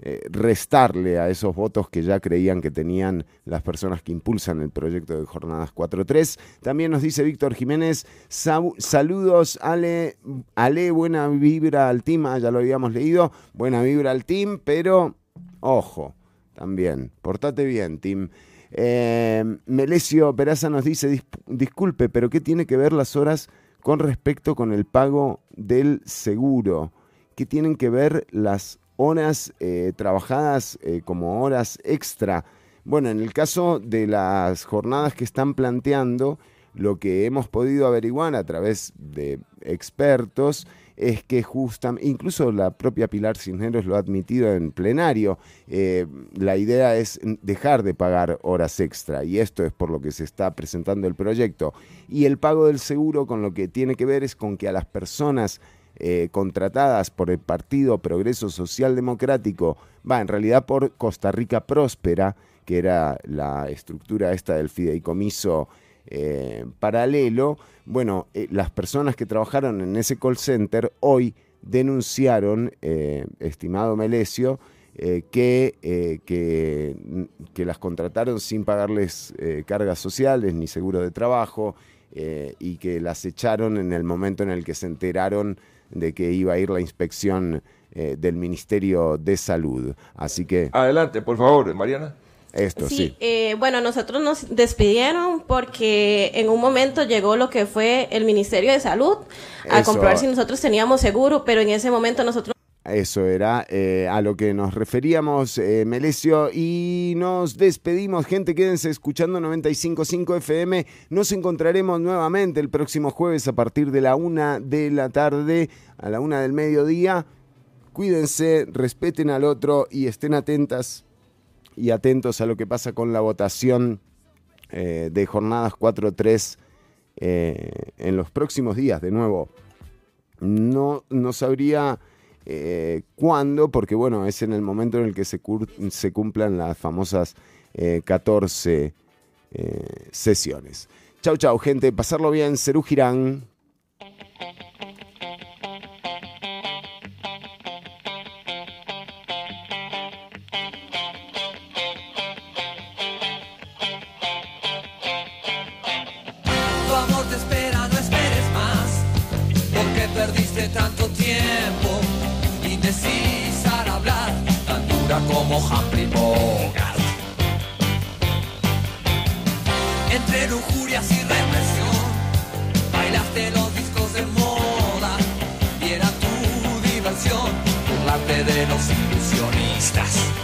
eh, restarle a esos votos que ya creían que tenían las personas que impulsan el proyecto de Jornadas 4.3. También nos dice Víctor Jiménez, "Sabu- saludos, Ale, Ale, buena vibra al team, Ah, ya lo habíamos leído, buena vibra al team, pero ojo, también, portate bien, team. Eh, Melesio Peraza nos dice, "Dis- disculpe, pero ¿qué tiene que ver las horas con respecto con el pago del seguro? ¿Qué tienen que ver las horas eh, trabajadas eh, como horas extra? Bueno, en el caso de las jornadas que están planteando, lo que hemos podido averiguar a través de expertos es que justamente, incluso la propia Pilar Cisneros lo ha admitido en plenario, eh, la idea es dejar de pagar horas extra y esto es por lo que se está presentando el proyecto. Y el pago del seguro con lo que tiene que ver es con que a las personas eh, contratadas por el Partido Progreso Social Democrático, va, en realidad por Costa Rica Próspera, que era la estructura esta del fideicomiso eh, paralelo, bueno, eh, las personas que trabajaron en ese call center hoy denunciaron, eh, estimado Melesio, eh, que, que, que las contrataron sin pagarles cargas sociales ni seguro de trabajo y que las echaron en el momento en el que se enteraron de que iba a ir la inspección del Ministerio de Salud. Así que... Adelante, por favor, Mariana. Esto sí. Sí, eh, bueno, nosotros nos despidieron porque en un momento llegó lo que fue el Ministerio de Salud a Eso. comprobar si nosotros teníamos seguro, pero en ese momento nosotros Eso era eh, a lo que nos referíamos, eh, Melesio, y nos despedimos. Gente, quédense escuchando 95.5 FM. Nos encontraremos nuevamente el próximo jueves a partir de la una de la tarde, a la una del mediodía. Cuídense, respeten al otro y estén atentas y atentos a lo que pasa con la votación eh, de jornadas 4-3 eh, en los próximos días. De nuevo, no, no sabría eh, cuándo, porque bueno, es en el momento en el que se, cumplan las famosas eh, 14 eh, sesiones. Chau, chau, gente. Pasarlo bien. Cerú Girán. Como Humphrey Bogart. Entre lujurias y represión, bailaste los discos de moda, y tu diversión, burlarte de los ilusionistas.